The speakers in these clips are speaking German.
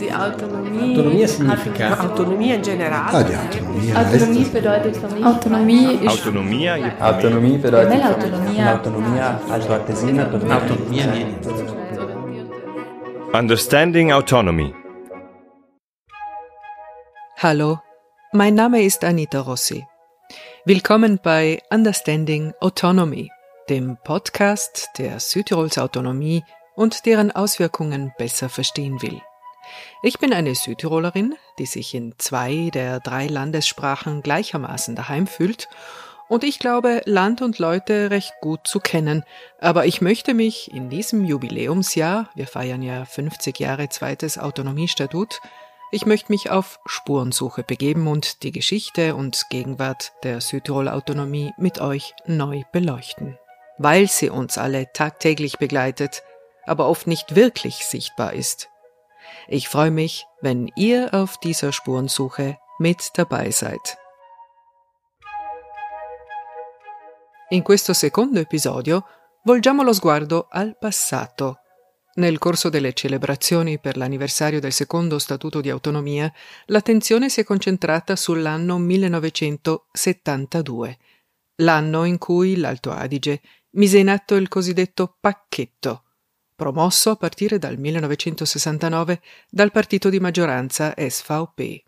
Die Autonomie. Autonomia significa. Autonomia in generale. Ah, die Autonomie. Autonomie bedeutet für mich. Autonomie ist. Autonomia je Autonomie bedeutet l'autonomia- l'autonomia also Artesina Autonomia Understanding Autonomy. Hallo, mein Name ist Anita Rossi. Willkommen bei Understanding Autonomy, dem Podcast, der Südtirols Autonomie und deren Auswirkungen besser verstehen will. Ich bin eine Südtirolerin, die sich in zwei der drei Landessprachen gleichermaßen daheim fühlt und ich glaube, Land und Leute recht gut zu kennen, aber ich möchte mich in diesem Jubiläumsjahr, wir feiern ja 50 Jahre zweites Autonomiestatut, ich möchte mich auf Spurensuche begeben und die Geschichte und Gegenwart der Südtirol Autonomie mit euch neu beleuchten. Weil sie uns alle tagtäglich begleitet, aber oft nicht wirklich sichtbar ist. Ich freue mich, wenn ihr auf dieser Spurensuche mit dabei seid. In questo secondo episodio volgiamo lo sguardo al passato. Nel corso delle celebrazioni per l'anniversario del secondo Statuto di autonomia, l'attenzione si è concentrata sull'anno 1972, l'anno in cui l'Alto Adige mise in atto il cosiddetto pacchetto, promosso a partire dal 1969 dal partito di maggioranza SVP.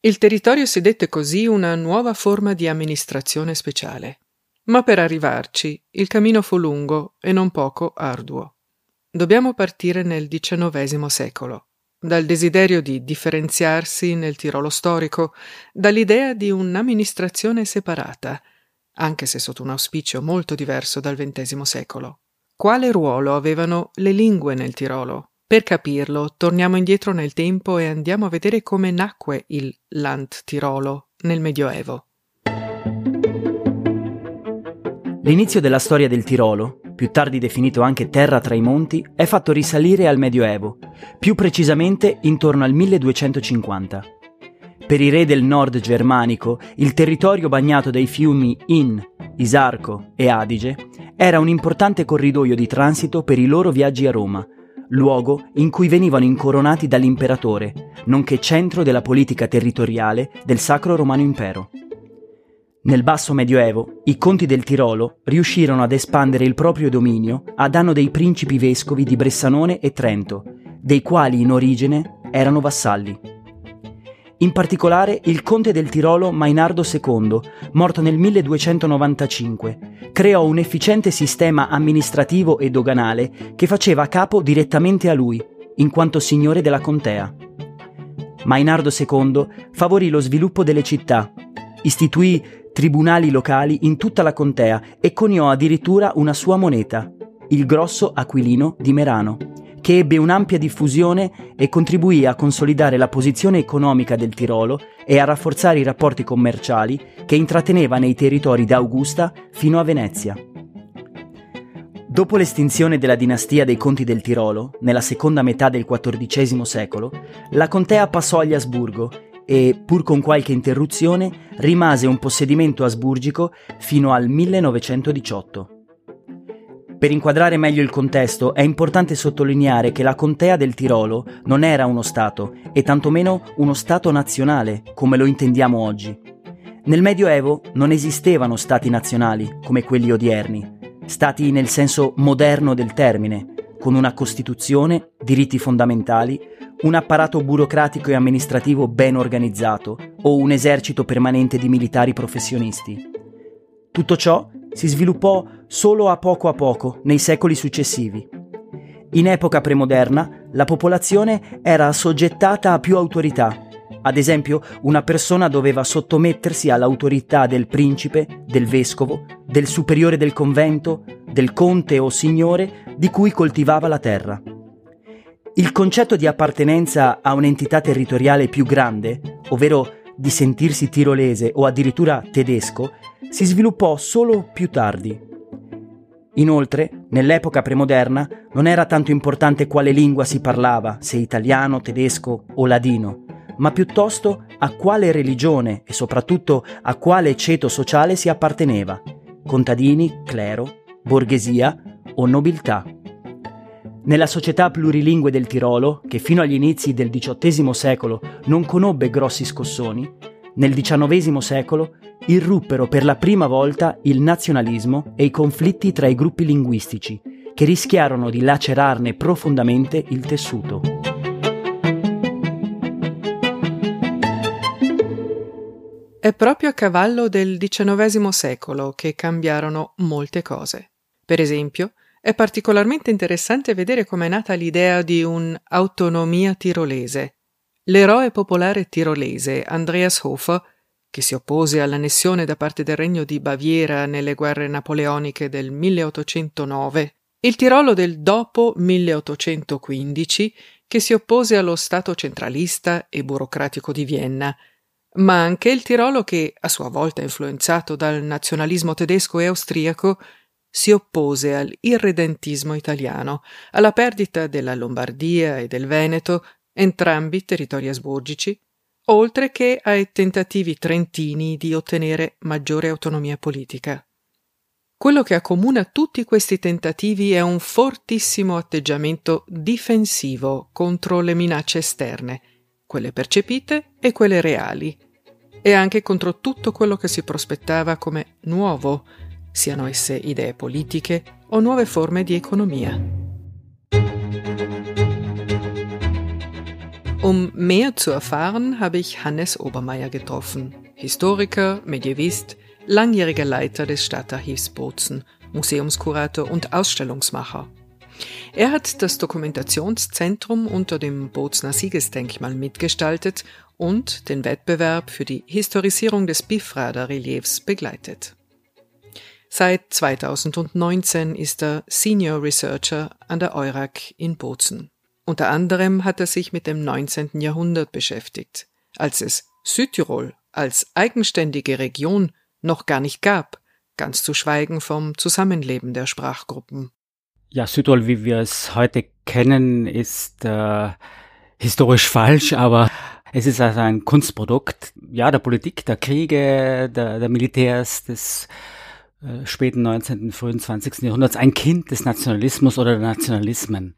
Il territorio si dette così una nuova forma di amministrazione speciale. Ma per arrivarci il cammino fu lungo e non poco arduo. Dobbiamo partire nel XIX secolo, dal desiderio di differenziarsi nel Tirolo storico, dall'idea di un'amministrazione separata, anche se sotto un auspicio molto diverso dal XX secolo. Quale ruolo avevano le lingue nel Tirolo? Per capirlo, torniamo indietro nel tempo e andiamo a vedere come nacque il Land Tirolo nel Medioevo. L'inizio della storia del Tirolo, più tardi definito anche Terra tra i monti, è fatto risalire al Medioevo, più precisamente intorno al 1250. Per i re del nord germanico, il territorio bagnato dai fiumi Inn, Isarco e Adige era un importante corridoio di transito per i loro viaggi a Roma, luogo in cui venivano incoronati dall'imperatore, nonché centro della politica territoriale del Sacro Romano Impero. Nel basso medioevo, i conti del Tirolo riuscirono ad espandere il proprio dominio a danno dei principi vescovi di Bressanone e Trento, dei quali in origine erano vassalli. In particolare il conte del Tirolo Mainardo II, morto nel 1295, creò un efficiente sistema amministrativo e doganale che faceva capo direttamente a lui, in quanto signore della contea. Mainardo II favorì lo sviluppo delle città, istituì tribunali locali in tutta la contea e coniò addirittura una sua moneta, il grosso aquilino di Merano, che ebbe un'ampia diffusione e contribuì a consolidare la posizione economica del Tirolo e a rafforzare i rapporti commerciali che intratteneva nei territori da Augusta fino a Venezia. Dopo l'estinzione della dinastia dei Conti del Tirolo, nella seconda metà del XIV secolo, la contea passò agli Asburgo e, pur con qualche interruzione, rimase un possedimento asburgico fino al 1918. Per inquadrare meglio il contesto è importante sottolineare che la contea del Tirolo non era uno Stato e tantomeno uno Stato nazionale come lo intendiamo oggi. Nel Medioevo non esistevano Stati nazionali come quelli odierni, Stati nel senso moderno del termine, con una Costituzione, diritti fondamentali, un apparato burocratico e amministrativo ben organizzato o un esercito permanente di militari professionisti. Tutto ciò si sviluppò solo a poco a poco nei secoli successivi. In epoca premoderna la popolazione era assoggettata a più autorità. Ad esempio, una persona doveva sottomettersi all'autorità del principe, del vescovo, del superiore del convento, del conte o signore di cui coltivava la terra. Il concetto di appartenenza a un'entità territoriale più grande, ovvero di sentirsi tirolese o addirittura tedesco, si sviluppò solo più tardi. Inoltre, nell'epoca premoderna non era tanto importante quale lingua si parlava, se italiano, tedesco o ladino, ma piuttosto a quale religione e soprattutto a quale ceto sociale si apparteneva, contadini, clero, borghesia o nobiltà. Nella società plurilingue del Tirolo, che fino agli inizi del XVIII secolo non conobbe grossi scossoni, nel XIX secolo irruppero per la prima volta il nazionalismo e i conflitti tra i gruppi linguistici, che rischiarono di lacerarne profondamente il tessuto. È proprio a cavallo del XIX secolo che cambiarono molte cose. Per esempio, è particolarmente interessante vedere come è nata l'idea di un'autonomia tirolese. L'eroe popolare tirolese Andreas Hofer, che si oppose all'annessione da parte del Regno di Baviera nelle guerre napoleoniche del 1809, il Tirolo del dopo 1815, che si oppose allo Stato centralista e burocratico di Vienna, ma anche il Tirolo che, a sua volta influenzato dal nazionalismo tedesco e austriaco, si oppose all'irredentismo italiano, alla perdita della Lombardia e del Veneto, entrambi territori asburgici, oltre che ai tentativi trentini di ottenere maggiore autonomia politica. Quello che accomuna tutti questi tentativi è un fortissimo atteggiamento difensivo contro le minacce esterne, quelle percepite e quelle reali, e anche contro tutto quello che si prospettava come nuovo, siano esse idee politiche o nuove forme di economia. Um mehr zu erfahren, habe ich Hannes Obermeier getroffen, Historiker, Medievist, langjähriger Leiter des Stadtarchivs Bozen, Museumskurator und Ausstellungsmacher. Er hat das Dokumentationszentrum unter dem Bozner Siegesdenkmal mitgestaltet und den Wettbewerb für die Historisierung des Bifrader Reliefs begleitet. Seit 2019 ist er Senior Researcher an der EURAG in Bozen. Unter anderem hat er sich mit dem 19. Jahrhundert beschäftigt, als es Südtirol als eigenständige Region noch gar nicht gab, ganz zu schweigen vom Zusammenleben der Sprachgruppen. Ja, Südtirol, wie wir es heute kennen, ist äh, historisch falsch, aber es ist also ein Kunstprodukt, ja, der Politik, der Kriege, der, der Militärs, des äh, späten 19., frühen 20. Jahrhunderts, ein Kind des Nationalismus oder der Nationalismen.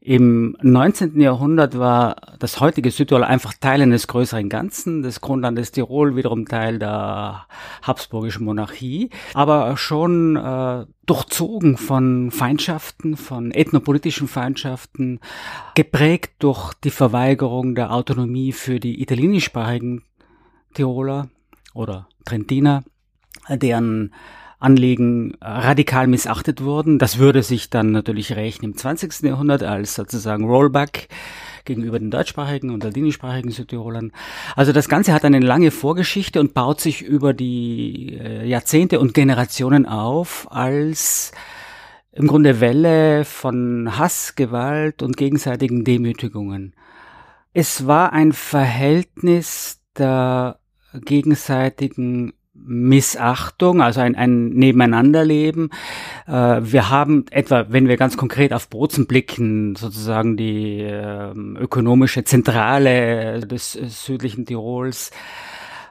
Im 19. Jahrhundert war das heutige Südtirol einfach Teil eines größeren Ganzen, des Grundlandes Tirol wiederum Teil der habsburgischen Monarchie, aber schon äh, durchzogen von Feindschaften, von ethnopolitischen Feindschaften, geprägt durch die Verweigerung der Autonomie für die italienischsprachigen Tiroler oder Trentiner, deren Anliegen radikal missachtet wurden. Das würde sich dann natürlich rächen im 20. Jahrhundert als sozusagen Rollback gegenüber den deutschsprachigen und ladinischsprachigen Südtirolern. Also das Ganze hat eine lange Vorgeschichte und baut sich über die äh, Jahrzehnte und Generationen auf als im Grunde Welle von Hass, Gewalt und gegenseitigen Demütigungen. Es war ein Verhältnis der gegenseitigen Missachtung, also ein, ein Nebeneinanderleben. Äh, wir haben etwa, wenn wir ganz konkret auf Bozen blicken, sozusagen die äh, ökonomische Zentrale des äh, südlichen Tirols,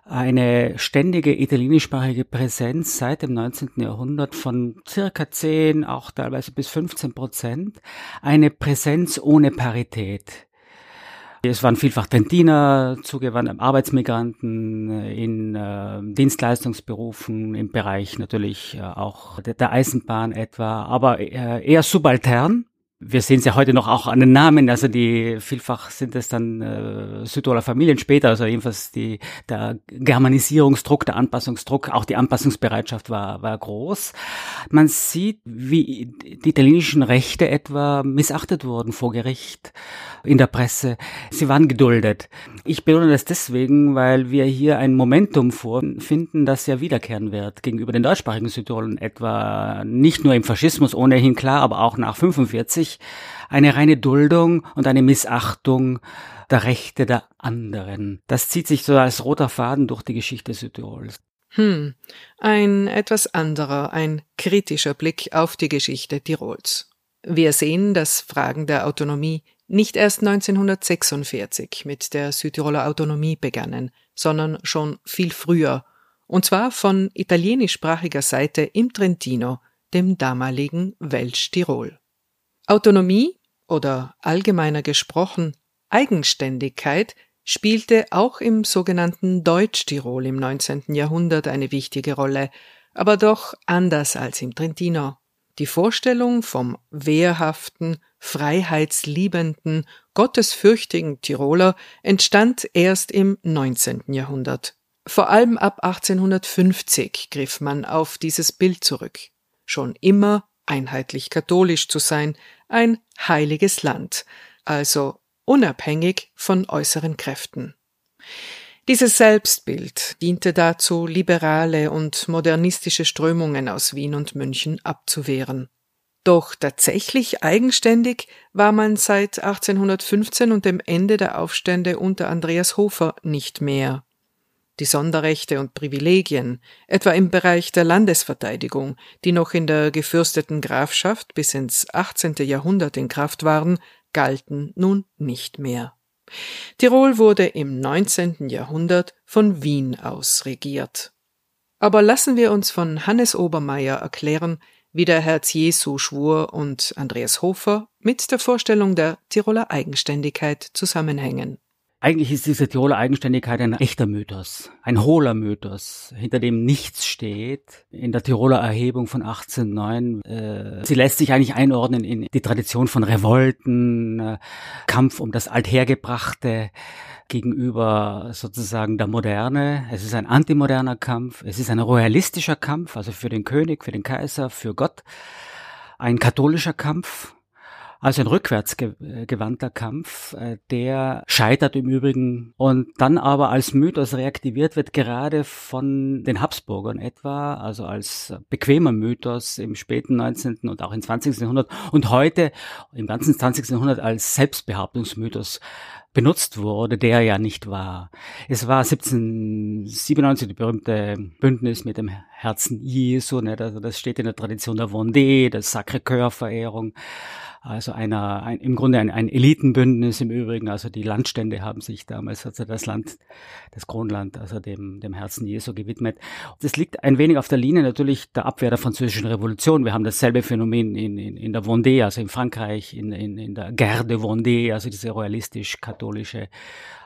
eine ständige italienischsprachige Präsenz seit dem 19. Jahrhundert von circa 10, auch teilweise bis 15 Prozent, eine Präsenz ohne Parität. Es waren vielfach Trentiner zugewandt, Arbeitsmigranten in äh, Dienstleistungsberufen, im Bereich natürlich äh, auch der, der, Eisenbahn etwa, aber äh, eher subaltern wir sehen es ja heute noch auch an den Namen, also die vielfach sind es dann äh, Südtiroler Familien später, also jedenfalls die der Germanisierungsdruck, der Anpassungsdruck, auch die Anpassungsbereitschaft war war groß. Man sieht, wie die italienischen Rechte etwa missachtet wurden vor Gericht, in der Presse. Sie waren geduldet. Ich betone das deswegen, weil wir hier ein Momentum vorfinden, das ja wiederkehren wird gegenüber den deutschsprachigen Südtirolern etwa nicht nur im Faschismus ohnehin klar, aber auch nach 45 eine reine Duldung und eine Missachtung der Rechte der anderen. Das zieht sich so als roter Faden durch die Geschichte Südtirols. Hm, ein etwas anderer, ein kritischer Blick auf die Geschichte Tirols. Wir sehen, dass Fragen der Autonomie nicht erst 1946 mit der Südtiroler Autonomie begannen, sondern schon viel früher, und zwar von italienischsprachiger Seite im Trentino, dem damaligen Welsch Tirol. Autonomie, oder allgemeiner gesprochen Eigenständigkeit spielte auch im sogenannten Deutschtirol im 19. Jahrhundert eine wichtige Rolle, aber doch anders als im Trentino. Die Vorstellung vom wehrhaften, freiheitsliebenden, gottesfürchtigen Tiroler entstand erst im 19. Jahrhundert. Vor allem ab 1850 griff man auf dieses Bild zurück. Schon immer einheitlich katholisch zu sein, ein heiliges Land, also unabhängig von äußeren Kräften. Dieses Selbstbild diente dazu, liberale und modernistische Strömungen aus Wien und München abzuwehren. Doch tatsächlich eigenständig war man seit 1815 und dem Ende der Aufstände unter Andreas Hofer nicht mehr. Die Sonderrechte und Privilegien, etwa im Bereich der Landesverteidigung, die noch in der gefürsteten Grafschaft bis ins 18. Jahrhundert in Kraft waren, galten nun nicht mehr. Tirol wurde im 19. Jahrhundert von Wien aus regiert. Aber lassen wir uns von Hannes Obermeier erklären, wie der Herz Jesu schwur und Andreas Hofer mit der Vorstellung der Tiroler Eigenständigkeit zusammenhängen. Eigentlich ist diese Tiroler Eigenständigkeit ein echter Mythos, ein hohler Mythos, hinter dem nichts steht. In der Tiroler Erhebung von 1809, äh, sie lässt sich eigentlich einordnen in die Tradition von Revolten, äh, Kampf um das Althergebrachte gegenüber sozusagen der Moderne. Es ist ein antimoderner Kampf, es ist ein royalistischer Kampf, also für den König, für den Kaiser, für Gott, ein katholischer Kampf also ein rückwärtsgewandter Kampf, äh, der scheitert im Übrigen und dann aber als Mythos reaktiviert wird, gerade von den Habsburgern etwa, also als bequemer Mythos im späten 19. und auch im 20. Jahrhundert und heute im ganzen 20. Jahrhundert als Selbstbehauptungsmythos benutzt wurde, der ja nicht war. Es war 1797 die berühmte Bündnis mit dem Herzen Jesu, ne, also das steht in der Tradition der Vendée, der Sacré-Cœur-Verehrung also einer, ein, im Grunde ein, ein Elitenbündnis im Übrigen. Also die Landstände haben sich damals, also das Land, das Kronland, also dem, dem Herzen Jesu gewidmet. Das liegt ein wenig auf der Linie natürlich der Abwehr der französischen Revolution. Wir haben dasselbe Phänomen in, in, in der Vendée, also in Frankreich, in, in, in der Guerre de Vendée, also diese royalistisch-katholische katholische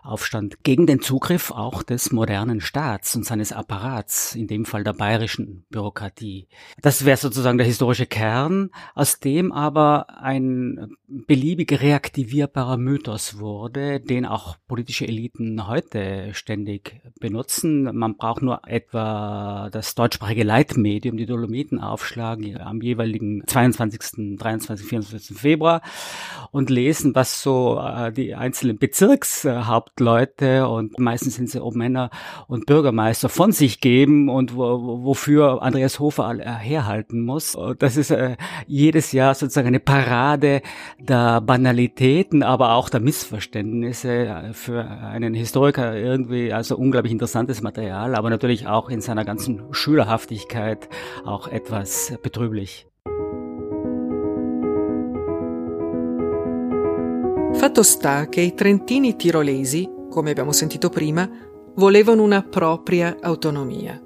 Aufstand gegen den Zugriff auch des modernen Staats und seines Apparats, in dem Fall der bayerischen Bürokratie. Das wäre sozusagen der historische Kern, aus dem aber ein beliebig reaktivierbarer Mythos wurde, den auch politische Eliten heute ständig benutzen. Man braucht nur etwa das deutschsprachige Leitmedium, die Dolomiten aufschlagen am jeweiligen 22., 23., 24. Februar und lesen, was so äh, die einzelnen Bezirkshaupt Leute und meistens sind sie auch Männer und Bürgermeister von sich geben und wo, wofür Andreas Hofer herhalten muss. Das ist äh, jedes Jahr sozusagen eine Parade der Banalitäten, aber auch der Missverständnisse äh, für einen Historiker irgendwie also unglaublich interessantes Material, aber natürlich auch in seiner ganzen Schülerhaftigkeit auch etwas betrüblich. Fatto sta che i trentini tirolesi, come abbiamo sentito prima, volevano una propria autonomia.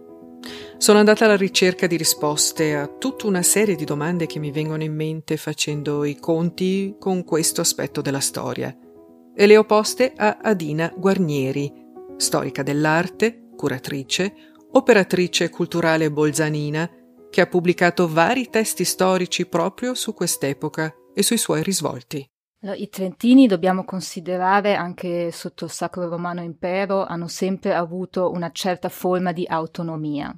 Sono andata alla ricerca di risposte a tutta una serie di domande che mi vengono in mente facendo i conti con questo aspetto della storia e le ho poste a Adina Guarnieri, storica dell'arte, curatrice, operatrice culturale bolzanina, che ha pubblicato vari testi storici proprio su quest'epoca e sui suoi risvolti. I Trentini dobbiamo considerare anche sotto il Sacro Romano Impero hanno sempre avuto una certa forma di autonomia.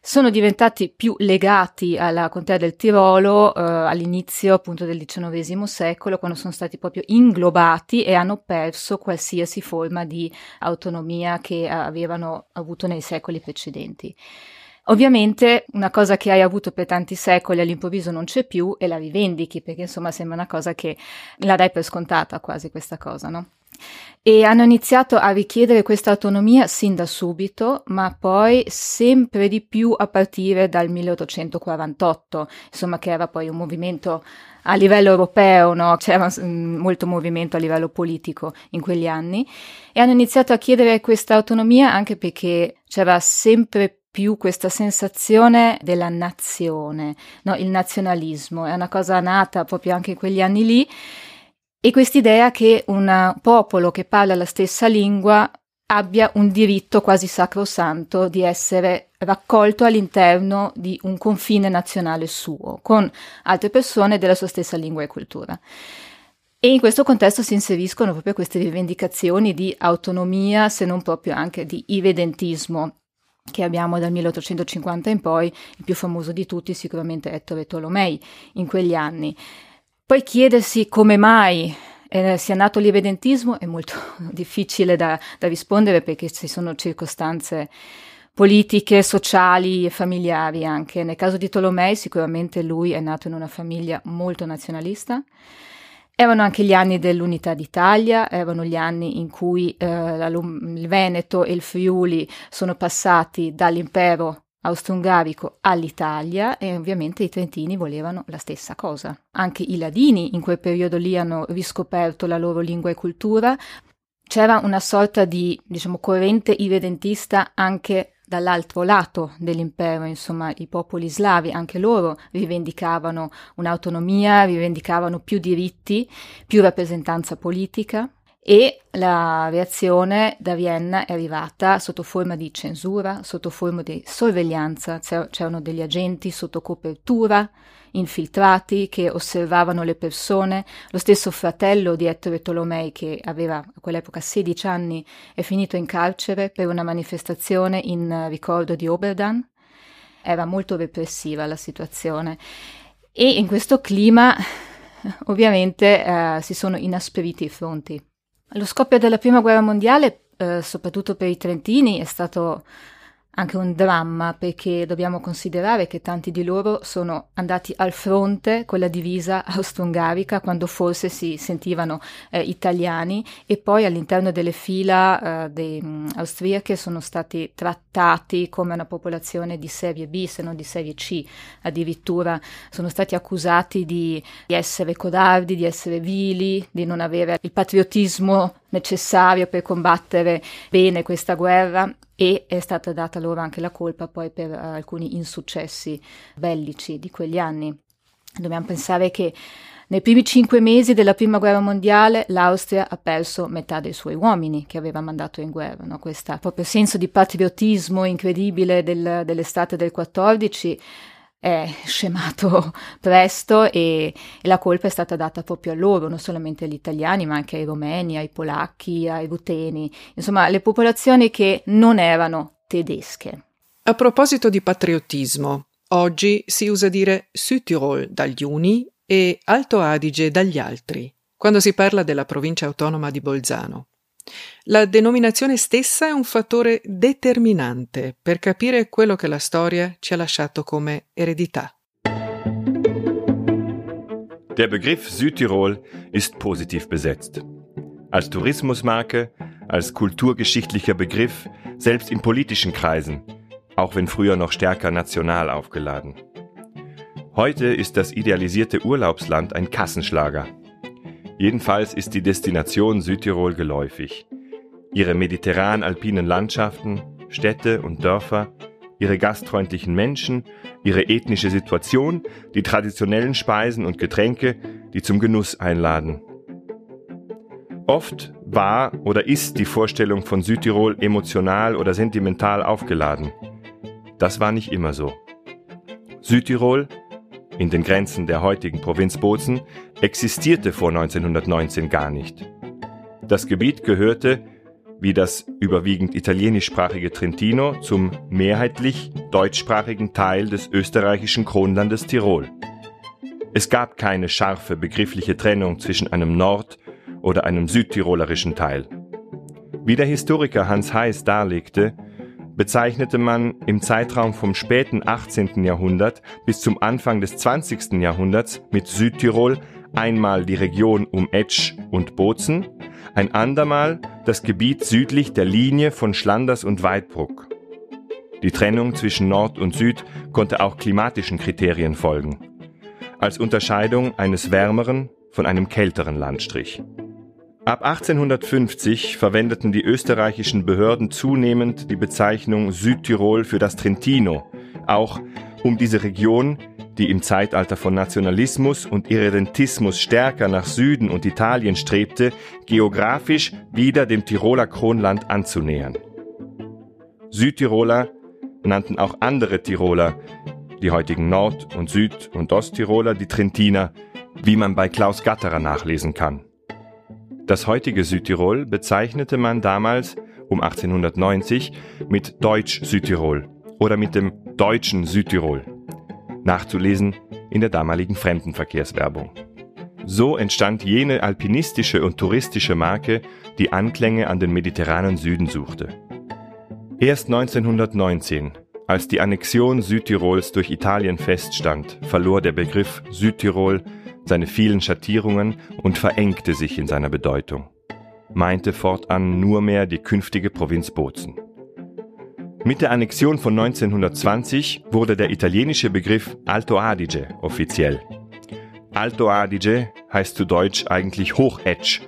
Sono diventati più legati alla contea del Tirolo eh, all'inizio appunto del XIX secolo, quando sono stati proprio inglobati e hanno perso qualsiasi forma di autonomia che avevano avuto nei secoli precedenti. Ovviamente una cosa che hai avuto per tanti secoli all'improvviso non c'è più e la rivendichi, perché insomma sembra una cosa che la dai per scontata quasi questa cosa, no? E hanno iniziato a richiedere questa autonomia sin da subito, ma poi sempre di più a partire dal 1848, insomma che era poi un movimento a livello europeo, no? c'era mm, molto movimento a livello politico in quegli anni, e hanno iniziato a chiedere questa autonomia anche perché c'era sempre più più questa sensazione della nazione, no? il nazionalismo, è una cosa nata proprio anche in quegli anni lì E quest'idea che un popolo che parla la stessa lingua abbia un diritto quasi sacrosanto di essere raccolto all'interno di un confine nazionale suo, con altre persone della sua stessa lingua e cultura. E in questo contesto si inseriscono proprio queste rivendicazioni di autonomia, se non proprio anche di ivedentismo, che abbiamo dal 1850 in poi, il più famoso di tutti sicuramente Ettore Tolomei in quegli anni. Poi chiedersi come mai eh, sia nato l'ivedentismo è molto difficile da, da rispondere perché ci sono circostanze politiche, sociali e familiari anche. Nel caso di Tolomei sicuramente lui è nato in una famiglia molto nazionalista. Erano anche gli anni dell'unità d'Italia, erano gli anni in cui eh, il Veneto e il Friuli sono passati dall'impero austro-ungarico all'Italia e ovviamente i trentini volevano la stessa cosa. Anche i ladini in quel periodo lì hanno riscoperto la loro lingua e cultura. C'era una sorta di, diciamo, corrente irredentista anche dall'altro lato dell'impero, insomma, i popoli slavi, anche loro rivendicavano un'autonomia, rivendicavano più diritti, più rappresentanza politica e la reazione da Vienna è arrivata sotto forma di censura, sotto forma di sorveglianza, c'erano degli agenti sotto copertura, infiltrati che osservavano le persone. Lo stesso fratello di Ettore Tolomei, che aveva a quell'epoca 16 anni, è finito in carcere per una manifestazione in ricordo di Oberdan. Era molto repressiva la situazione. E in questo clima, ovviamente, eh, si sono inasperiti i fronti. Lo scoppio della prima guerra mondiale, eh, soprattutto per i trentini, è stato anche un dramma perché dobbiamo considerare che tanti di loro sono andati al fronte con la divisa austro-ungarica quando forse si sentivano eh, italiani e poi all'interno delle fila eh, dei, um, austriache sono stati trattati come una popolazione di serie B se non di serie C addirittura. Sono stati accusati di, di essere codardi, di essere vili, di non avere il patriottismo necessario per combattere bene questa guerra e è stata data loro anche la colpa poi per uh, alcuni insuccessi bellici di quegli anni. Dobbiamo pensare che nei primi cinque mesi della prima guerra mondiale l'Austria ha perso metà dei suoi uomini che aveva mandato in guerra. No? Questo proprio senso di patriottismo incredibile del, dell'estate del 14 è scemato presto e, e, la colpa è stata data proprio a loro, non solamente agli italiani, ma anche ai romeni, ai polacchi, ai ruteni, insomma, le popolazioni che non erano tedesche. A proposito di patriottismo, oggi si usa dire Südtirol dagli uni e Alto Adige dagli altri, quando si parla della provincia autonoma di Bolzano. La denominazione stessa è un fattore determinante per capire quello che la storia ci ha lasciato come eredità. Der Begriff Südtirol ist positiv besetzt. Als Tourismusmarke, als kulturgeschichtlicher Begriff, selbst in politischen Kreisen, auch wenn früher noch stärker national aufgeladen. Heute ist das idealisierte Urlaubsland ein Kassenschlager. Jedenfalls ist die Destination Südtirol geläufig. Ihre mediterran-alpinen Landschaften, Städte und Dörfer, ihre gastfreundlichen Menschen, ihre ethnische Situation, die traditionellen Speisen und Getränke, die zum Genuss einladen. Oft war oder ist die Vorstellung von Südtirol emotional oder sentimental aufgeladen. Das war nicht immer so. Südtirol in den Grenzen der heutigen Provinz Bozen, existierte vor 1919 gar nicht. Das Gebiet gehörte, wie das überwiegend italienischsprachige Trentino, zum mehrheitlich deutschsprachigen Teil des österreichischen Kronlandes Tirol. Es gab keine scharfe begriffliche Trennung zwischen einem Nord- oder einem südtirolerischen Teil. Wie der Historiker Hans Heiß darlegte, bezeichnete man im Zeitraum vom späten 18. Jahrhundert bis zum Anfang des 20. Jahrhunderts mit Südtirol einmal die Region um Etsch und Bozen, ein andermal das Gebiet südlich der Linie von Schlanders und Weidbruck. Die Trennung zwischen Nord und Süd konnte auch klimatischen Kriterien folgen, als Unterscheidung eines wärmeren von einem kälteren Landstrich. Ab 1850 verwendeten die österreichischen Behörden zunehmend die Bezeichnung Südtirol für das Trentino, auch Um diese Region, die im Zeitalter von Nationalismus und Irredentismus stärker nach Süden und Italien strebte, geografisch wieder dem Tiroler Kronland anzunähern. Südtiroler nannten auch andere Tiroler, die heutigen Nord- und Süd- und Osttiroler, die Trentiner, wie man bei Klaus Gatterer nachlesen kann. Das heutige Südtirol bezeichnete man damals um 1890 mit Deutsch-Südtirol oder mit dem deutschen Südtirol. Nachzulesen in der damaligen Fremdenverkehrswerbung. So entstand jene alpinistische und touristische Marke, die Anklänge an den mediterranen Süden suchte. Erst 1919, als die Annexion Südtirols durch Italien feststand, verlor der Begriff Südtirol seine vielen Schattierungen und verengte sich in seiner Bedeutung, meinte fortan nur mehr die künftige Provinz Bozen. Mit der Annexion von 1920 wurde der italienische Begriff Alto Adige offiziell. Alto Adige heißt zu Deutsch eigentlich Hochätsch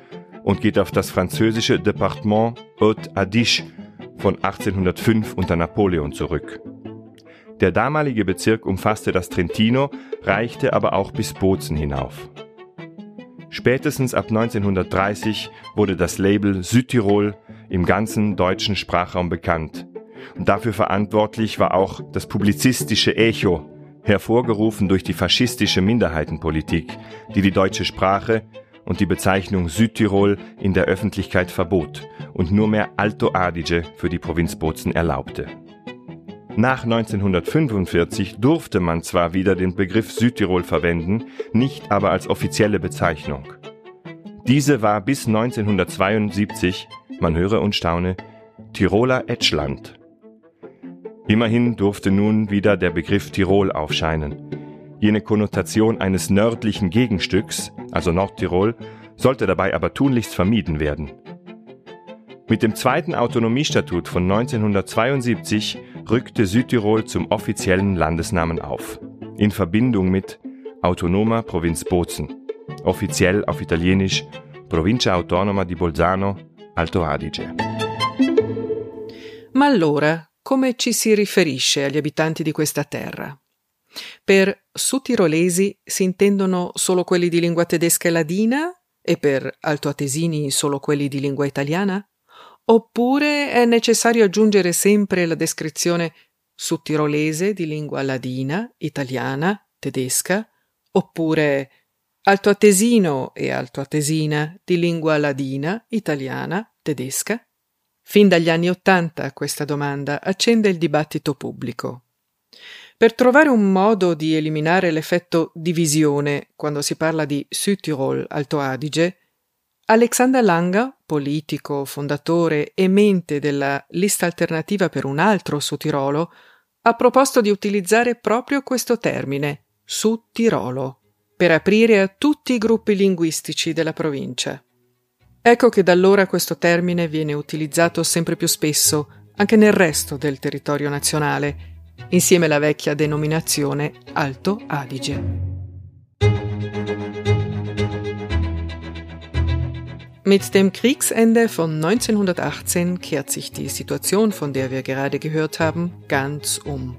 und geht auf das französische Departement Haute-Adige von 1805 unter Napoleon zurück. Der damalige Bezirk umfasste das Trentino, reichte aber auch bis Bozen hinauf. Spätestens ab 1930 wurde das Label Südtirol im ganzen deutschen Sprachraum bekannt. Und dafür verantwortlich war auch das publizistische Echo, hervorgerufen durch die faschistische Minderheitenpolitik, die die deutsche Sprache und die Bezeichnung Südtirol in der Öffentlichkeit verbot und nur mehr Alto Adige für die Provinz Bozen erlaubte. Nach 1945 durfte man zwar wieder den Begriff Südtirol verwenden, nicht aber als offizielle Bezeichnung. Diese war bis 1972, man höre und staune, Tiroler Etschland. Immerhin durfte nun wieder der Begriff Tirol aufscheinen. Jene Konnotation eines nördlichen Gegenstücks, also Nordtirol, sollte dabei aber tunlichst vermieden werden. Mit dem zweiten Autonomiestatut von 1972 rückte Südtirol zum offiziellen Landesnamen auf, in Verbindung mit Autonoma Provinz Bozen, offiziell auf Italienisch Provincia Autonoma di Bolzano, Alto Adige. Ma allora, come ci si riferisce agli abitanti di questa terra? Per sudtirolesi si intendono solo quelli di lingua tedesca e ladina e per altoatesini solo quelli di lingua italiana? Oppure è necessario aggiungere sempre la descrizione sudtirolese di lingua ladina, italiana, tedesca, oppure altoatesino e altoatesina di lingua ladina, italiana, tedesca? Fin dagli anni Ottanta questa domanda accende il dibattito pubblico. Per trovare un modo di eliminare l'effetto divisione quando si parla di Südtirol Alto Adige, Alexander Langer, politico, fondatore e mente della lista alternativa per un altro Sudtirolo, ha proposto di utilizzare proprio questo termine, Sudtirolo, per aprire a tutti i gruppi linguistici della provincia. Ecco che da allora questo termine viene utilizzato sempre più spesso anche nel resto del territorio nazionale, insieme alla vecchia denominazione Alto Adige. Mit dem Kriegsende von 1918 kehrt sich die Situation, von der wir gerade gehört haben, ganz um.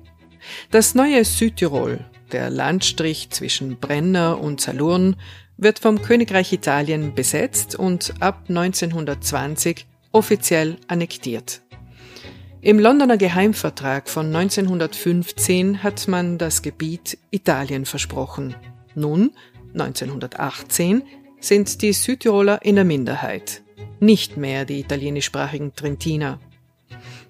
Das neue Südtirol, der Landstrich zwischen Brenner und Salurn, wird vom Königreich Italien besetzt und ab 1920 offiziell annektiert. Im Londoner Geheimvertrag von 1915 hat man das Gebiet Italien versprochen. Nun, 1918, sind die Südtiroler in der Minderheit, nicht mehr die italienischsprachigen Trentiner.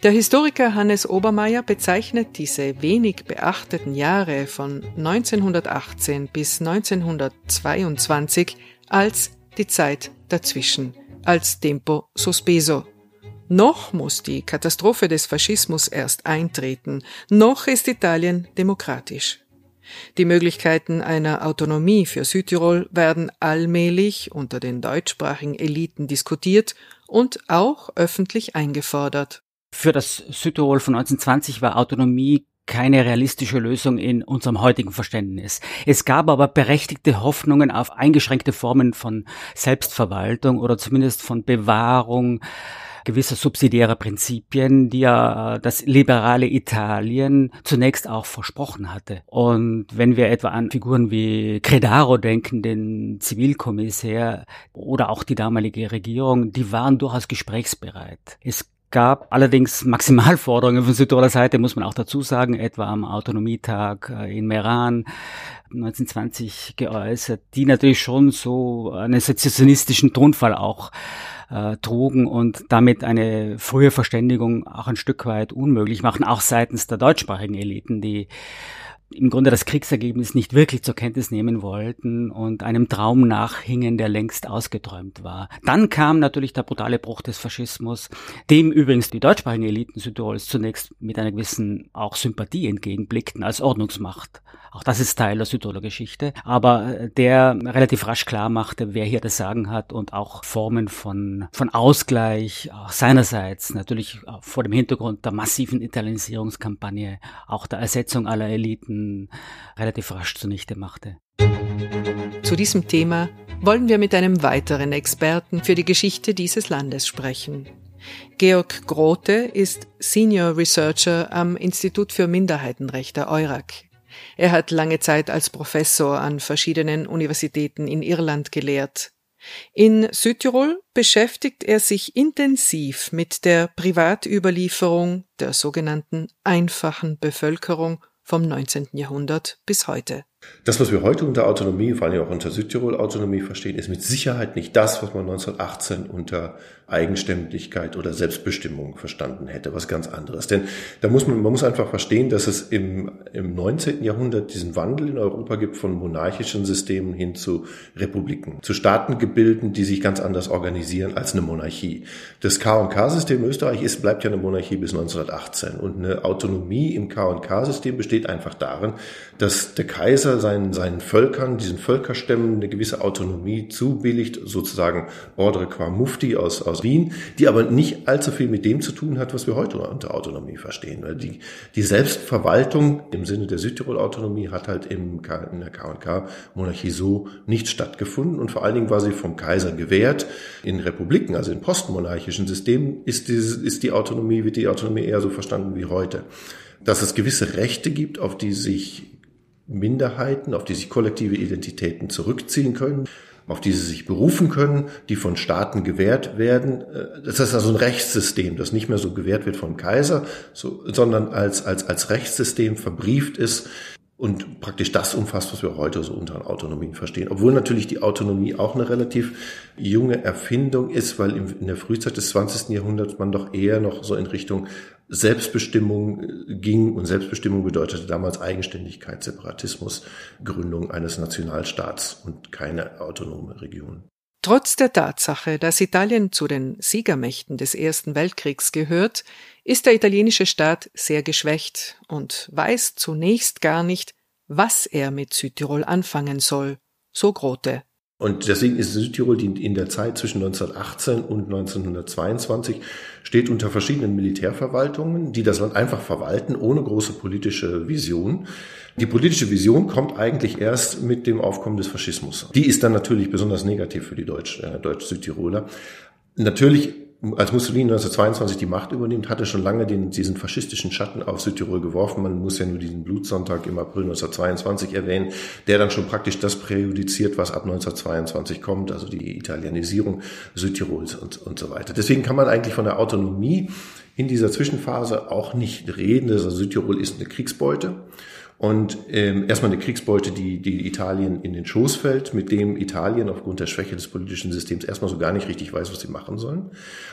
Der Historiker Hannes Obermeier bezeichnet diese wenig beachteten Jahre von 1918 bis 1922 als die Zeit dazwischen, als Tempo sospeso. Noch muss die Katastrophe des Faschismus erst eintreten, noch ist Italien demokratisch. Die Möglichkeiten einer Autonomie für Südtirol werden allmählich unter den deutschsprachigen Eliten diskutiert und auch öffentlich eingefordert. Für das Südtirol von 1920 war Autonomie keine realistische Lösung in unserem heutigen Verständnis. Es gab aber berechtigte Hoffnungen auf eingeschränkte Formen von Selbstverwaltung oder zumindest von Bewahrung gewisser subsidiärer Prinzipien, die ja das liberale Italien zunächst auch versprochen hatte. Und wenn wir etwa an Figuren wie Credaro denken, den Zivilkommissär oder auch die damalige Regierung, die waren durchaus gesprächsbereit. Es gab allerdings Maximalforderungen von Südtiroler Seite, muss man auch dazu sagen, etwa am Autonomietag äh, in Meran 1920 geäußert, die natürlich schon so einen sezessionistischen Tonfall auch äh, trugen und damit eine frühe Verständigung auch ein Stück weit unmöglich machen, auch seitens der deutschsprachigen Eliten, die im Grunde das Kriegsergebnis nicht wirklich zur Kenntnis nehmen wollten und einem Traum nachhingen, der längst ausgeträumt war. Dann kam natürlich der brutale Bruch des Faschismus, dem übrigens die deutschsprachigen Eliten Südtirols zunächst mit einer gewissen auch Sympathie entgegenblickten als Ordnungsmacht. Auch das ist Teil der Südtiroler Geschichte, aber der relativ rasch klar machte, wer hier das Sagen hat und auch Formen von, von Ausgleich auch seinerseits, natürlich vor dem Hintergrund der massiven Italienisierungskampagne, auch der Ersetzung aller Eliten Minuten relativ rasch zunichte machte. Zu diesem Thema wollen wir mit einem weiteren Experten für die Geschichte dieses Landes sprechen. Georg Grote ist Senior Researcher am Institut für Minderheitenrechte EURAC. Er hat lange Zeit als Professor an verschiedenen Universitäten in Irland gelehrt. In Südtirol beschäftigt er sich intensiv mit der Privatüberlieferung der sogenannten einfachen Bevölkerung vom 19. Jahrhundert bis heute. Das, was wir heute unter Autonomie, vor allem auch unter Südtirol-Autonomie verstehen, ist mit Sicherheit nicht das, was man 1918 unter Eigenständigkeit oder Selbstbestimmung verstanden hätte, was ganz anderes. Denn da muss man, man muss einfach verstehen, dass es im, im 19. Jahrhundert diesen Wandel in Europa gibt von monarchischen Systemen hin zu Republiken, zu Staatengebilden, die sich ganz anders organisieren als eine Monarchie. Das K&K-System Österreich ist, bleibt ja eine Monarchie bis 1918 und eine Autonomie im K&K-System besteht einfach darin, dass der Kaiser seinen, seinen Völkern, diesen Völkerstämmen eine gewisse Autonomie zubilligt, sozusagen Ordre qua Mufti aus, aus Wien, die aber nicht allzu viel mit dem zu tun hat, was wir heute unter Autonomie verstehen. Die, die Selbstverwaltung im Sinne der Südtirol-Autonomie hat halt im, in der K&K-Monarchie so nicht stattgefunden und vor allen Dingen war sie vom Kaiser gewährt. In Republiken, also in postmonarchischen Systemen, ist, dieses, ist die Autonomie, wird die Autonomie eher so verstanden wie heute dass es gewisse Rechte gibt, auf die sich Minderheiten, auf die sich kollektive Identitäten zurückziehen können, auf die sie sich berufen können, die von Staaten gewährt werden. Äh, das ist also ein Rechtssystem, das nicht mehr so gewährt wird vom Kaiser, so, sondern als, als, als Rechtssystem verbrieft ist und praktisch das umfasst, was wir heute so unter Autonomie verstehen. Obwohl natürlich die Autonomie auch eine relativ junge Erfindung ist, weil in der Frühzeit des 20. Jahrhunderts man doch eher noch so in Richtung Selbstbestimmung äh, ging und Selbstbestimmung bedeutete damals Eigenständigkeit, Separatismus, Gründung eines Nationalstaats und keine autonome Region. Trotz der Tatsache, dass Italien zu den Siegermächten des Ersten Weltkriegs gehört, ist der italienische Staat sehr geschwächt und weiß zunächst gar nicht, was er mit Südtirol anfangen soll, so Grote. Und deswegen ist Südtirol in der Zeit zwischen 1918 und 1922 steht unter verschiedenen Militärverwaltungen, die das Land einfach verwalten, ohne große politische Vision. Die politische Vision kommt eigentlich erst mit dem Aufkommen des Faschismus. Die ist dann natürlich besonders negativ für die Deutsch, äh, Deutsch-Südtiroler. Natürlich als Mussolini 1922 die Macht übernimmt, hatte schon lange den, diesen faschistischen Schatten auf Südtirol geworfen. Man muss ja nur diesen Blutsonntag im April 1922 erwähnen, der dann schon praktisch das präjudiziert, was ab 1922 kommt, also die Italienisierung Südtirols und, und so weiter. Deswegen kann man eigentlich von der Autonomie in dieser Zwischenphase auch nicht reden. Also Südtirol ist eine Kriegsbeute. Und ähm, erstmal eine Kriegsbeute, die, die Italien in den Schoß fällt, mit dem Italien aufgrund der Schwäche des politischen Systems erstmal so gar nicht richtig weiß, was sie machen sollen.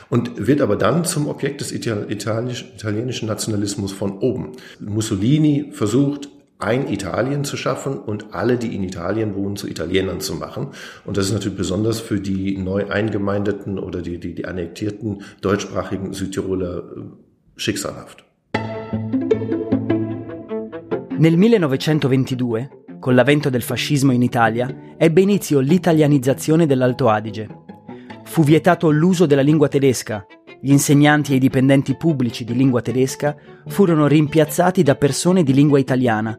Und wird aber dann zum Objekt des Italienisch, italienischen Nationalismus von oben. Mussolini versucht, ein Italien zu schaffen und alle, die in Italien wohnen, zu Italienern zu machen. Und das ist natürlich besonders für die neu eingemeindeten oder die, die, die annektierten deutschsprachigen Südtiroler äh, schicksalhaft. Nel 1922, con l'avvento del fascismo in Italia, ebbe inizio l'italianizzazione dell'Alto Adige. Fu vietato l'uso della lingua tedesca, gli insegnanti e i dipendenti pubblici di lingua tedesca furono rimpiazzati da persone di lingua italiana.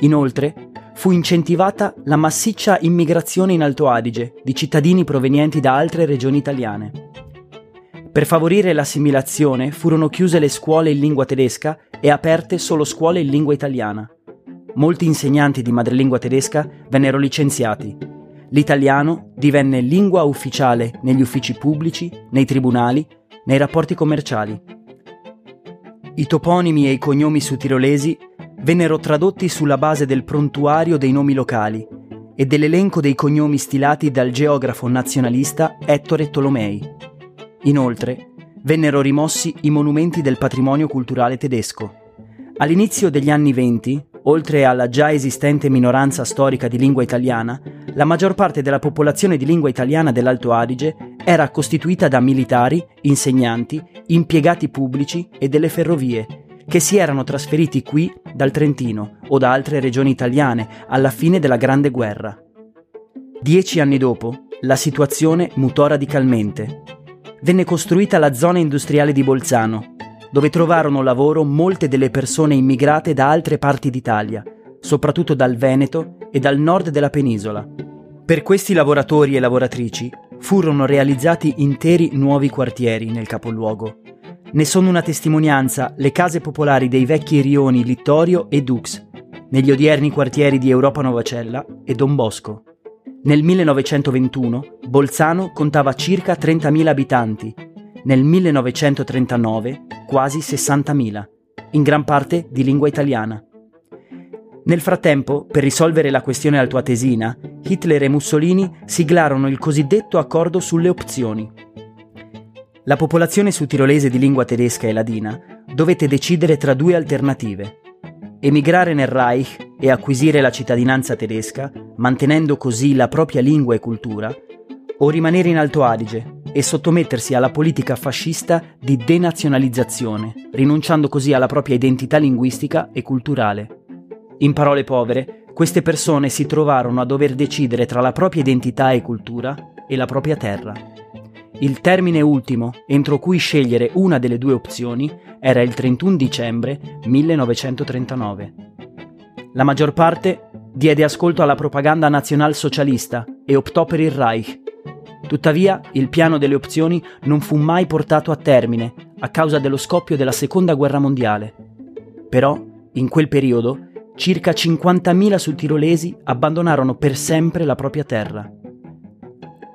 Inoltre, fu incentivata la massiccia immigrazione in Alto Adige di cittadini provenienti da altre regioni italiane. Per favorire l'assimilazione furono chiuse le scuole in lingua tedesca e aperte solo scuole in lingua italiana. Molti insegnanti di madrelingua tedesca vennero licenziati. L'italiano divenne lingua ufficiale negli uffici pubblici, nei tribunali, nei rapporti commerciali. I toponimi e i cognomi sudtirolesi vennero tradotti sulla base del prontuario dei nomi locali e dell'elenco dei cognomi stilati dal geografo nazionalista Ettore Tolomei. Inoltre, vennero rimossi i monumenti del patrimonio culturale tedesco. All'inizio degli anni venti, oltre alla già esistente minoranza storica di lingua italiana, la maggior parte della popolazione di lingua italiana dell'Alto Adige era costituita da militari, insegnanti, impiegati pubblici e delle ferrovie, che si erano trasferiti qui dal Trentino o da altre regioni italiane alla fine della Grande Guerra. Dieci anni dopo, la situazione mutò radicalmente. Venne costruita la zona industriale di Bolzano, dove trovarono lavoro molte delle persone immigrate da altre parti d'Italia, soprattutto dal Veneto e dal nord della penisola. Per questi lavoratori e lavoratrici furono realizzati interi nuovi quartieri nel capoluogo. Ne sono una testimonianza le case popolari dei vecchi rioni Littorio e Dux, negli odierni quartieri di Europa Novacella e Don Bosco. Nel 1921 Bolzano contava circa 30.000 abitanti, nel 1939 quasi 60.000, in gran parte di lingua italiana. Nel frattempo, per risolvere la questione altoatesina, Hitler e Mussolini siglarono il cosiddetto accordo sulle opzioni. La popolazione sudtirolese di lingua tedesca e ladina dovette decidere tra due alternative. Emigrare nel Reich e acquisire la cittadinanza tedesca, mantenendo così la propria lingua e cultura, o rimanere in Alto Adige e sottomettersi alla politica fascista di denazionalizzazione, rinunciando così alla propria identità linguistica e culturale. In parole povere, queste persone si trovarono a dover decidere tra la propria identità e cultura e la propria terra. Il termine ultimo entro cui scegliere una delle due opzioni era il 31 dicembre 1939. La maggior parte diede ascolto alla propaganda nazionalsocialista e optò per il Reich. Tuttavia, il piano delle opzioni non fu mai portato a termine a causa dello scoppio della Seconda Guerra Mondiale. Però, in quel periodo, circa 50.000 sudtirolesi abbandonarono per sempre la propria terra.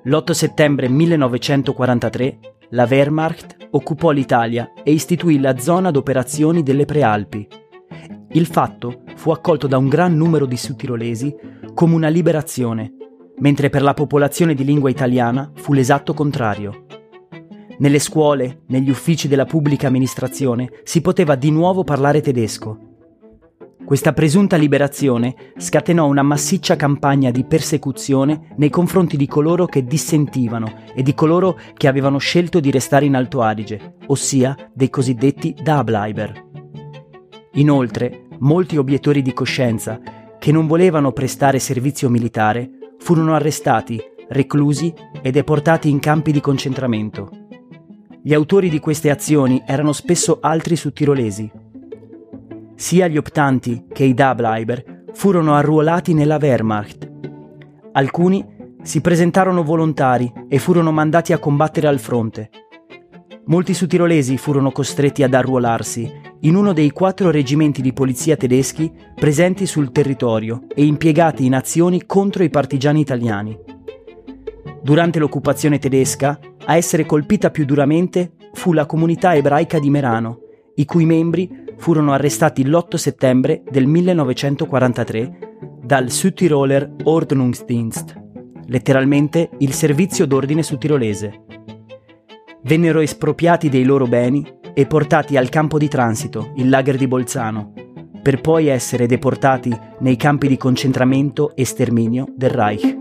L'8 settembre 1943 la Wehrmacht occupò l'Italia e istituì la zona d'operazioni delle Prealpi. Il fatto fu accolto da un gran numero di sudtirolesi come una liberazione, mentre per la popolazione di lingua italiana fu l'esatto contrario. Nelle scuole, negli uffici della pubblica amministrazione si poteva di nuovo parlare tedesco questa presunta liberazione scatenò una massiccia campagna di persecuzione nei confronti di coloro che dissentivano e di coloro che avevano scelto di restare in Alto Adige, ossia dei cosiddetti Dableiber. Inoltre, molti obiettori di coscienza che non volevano prestare servizio militare furono arrestati, reclusi e deportati in campi di concentramento. Gli autori di queste azioni erano spesso altri sudtirolesi, sia gli optanti che i Dableiber furono arruolati nella Wehrmacht. Alcuni si presentarono volontari e furono mandati a combattere al fronte. Molti sudtirolesi furono costretti ad arruolarsi in uno dei quattro reggimenti di polizia tedeschi presenti sul territorio e impiegati in azioni contro i partigiani italiani. Durante l'occupazione tedesca, a essere colpita più duramente fu la comunità ebraica di Merano, i cui membri furono arrestati l'8 settembre del 1943 dal Südtiroler Ordnungsdienst, letteralmente il servizio d'ordine sudtirolese. Vennero espropriati dei loro beni e portati al campo di transito, il lager di Bolzano, per poi essere deportati nei campi di concentramento e sterminio del Reich.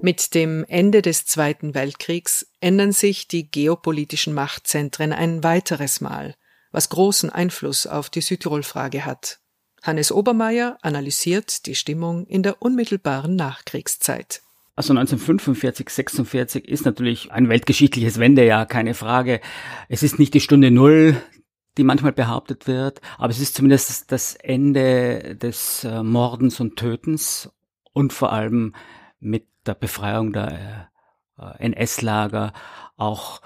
Mit dem Ende des Zweiten Weltkriegs ändern sich die geopolitischen Machtzentren ein weiteres Mal, was großen Einfluss auf die Südtirol-Frage hat. Hannes Obermeier analysiert die Stimmung in der unmittelbaren Nachkriegszeit. Also 1945, 46 ist natürlich ein weltgeschichtliches Wendejahr, keine Frage. Es ist nicht die Stunde Null, die manchmal behauptet wird, aber es ist zumindest das Ende des äh, Mordens und Tötens und vor allem mit der Befreiung der äh, NS-Lager auch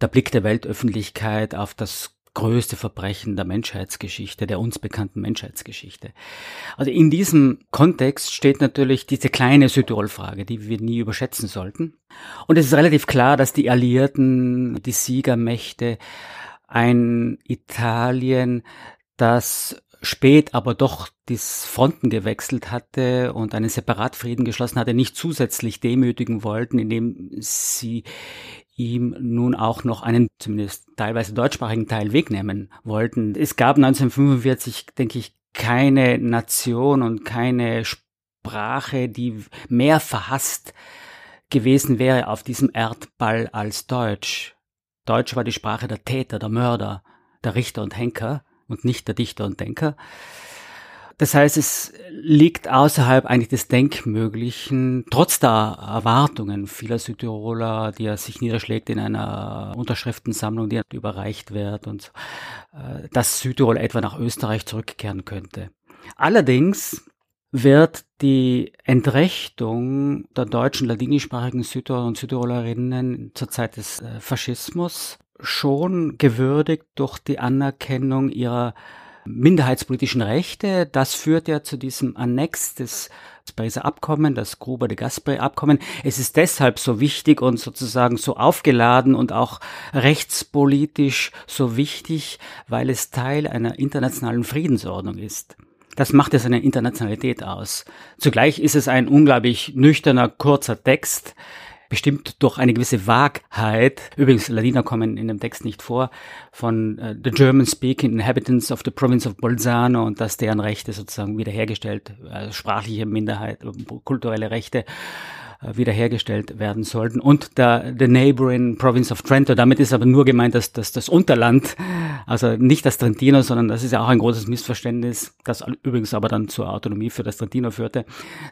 der Blick der Weltöffentlichkeit auf das größte Verbrechen der Menschheitsgeschichte, der uns bekannten Menschheitsgeschichte. Also in diesem Kontext steht natürlich diese kleine Südtirol-Frage, die wir nie überschätzen sollten. Und es ist relativ klar, dass die Alliierten, die Siegermächte, ein Italien, das spät aber doch die Fronten gewechselt hatte und einen Separatfrieden geschlossen hatte, nicht zusätzlich demütigen wollten, indem sie ihm nun auch noch einen zumindest teilweise deutschsprachigen Teil wegnehmen wollten. Es gab 1945, denke ich, keine Nation und keine Sprache, die mehr verhasst gewesen wäre auf diesem Erdball als Deutsch. Deutsch war die Sprache der Täter, der Mörder, der Richter und Henker und nicht der Dichter und Denker. Das heißt, es liegt außerhalb eigentlich des Denkmöglichen, trotz der Erwartungen vieler Südtiroler, die er sich niederschlägt in einer Unterschriftensammlung, die überreicht wird und äh, dass Südtirol etwa nach Österreich zurückkehren könnte. Allerdings wird die Entrechtung der deutschen ladinischsprachigen Südtiroler und Südtirolerinnen zur Zeit des äh, Faschismus schon gewürdigt durch die Anerkennung ihrer minderheitspolitischen Rechte. Das führt ja zu diesem Annex des Pariser Abkommen, das Gruber de Gasperi Abkommen. Es ist deshalb so wichtig und sozusagen so aufgeladen und auch rechtspolitisch so wichtig, weil es Teil einer internationalen Friedensordnung ist. Das macht es seine Internationalität aus. Zugleich ist es ein unglaublich nüchterner, kurzer Text, bestimmt durch eine gewisse Wahrheit, übrigens Ladiner kommen in dem Text nicht vor, von uh, the German-speaking inhabitants of the province of Bolzano und dass deren Rechte sozusagen wiederhergestellt, äh, sprachliche Minderheit, kulturelle Rechte äh, wiederhergestellt werden sollten. Und der, the neighboring province of Trento, damit ist aber nur gemeint, dass, dass das Unterland, also nicht das Trentino, sondern das ist ja auch ein großes Missverständnis, das übrigens aber dann zur Autonomie für das Trentino führte.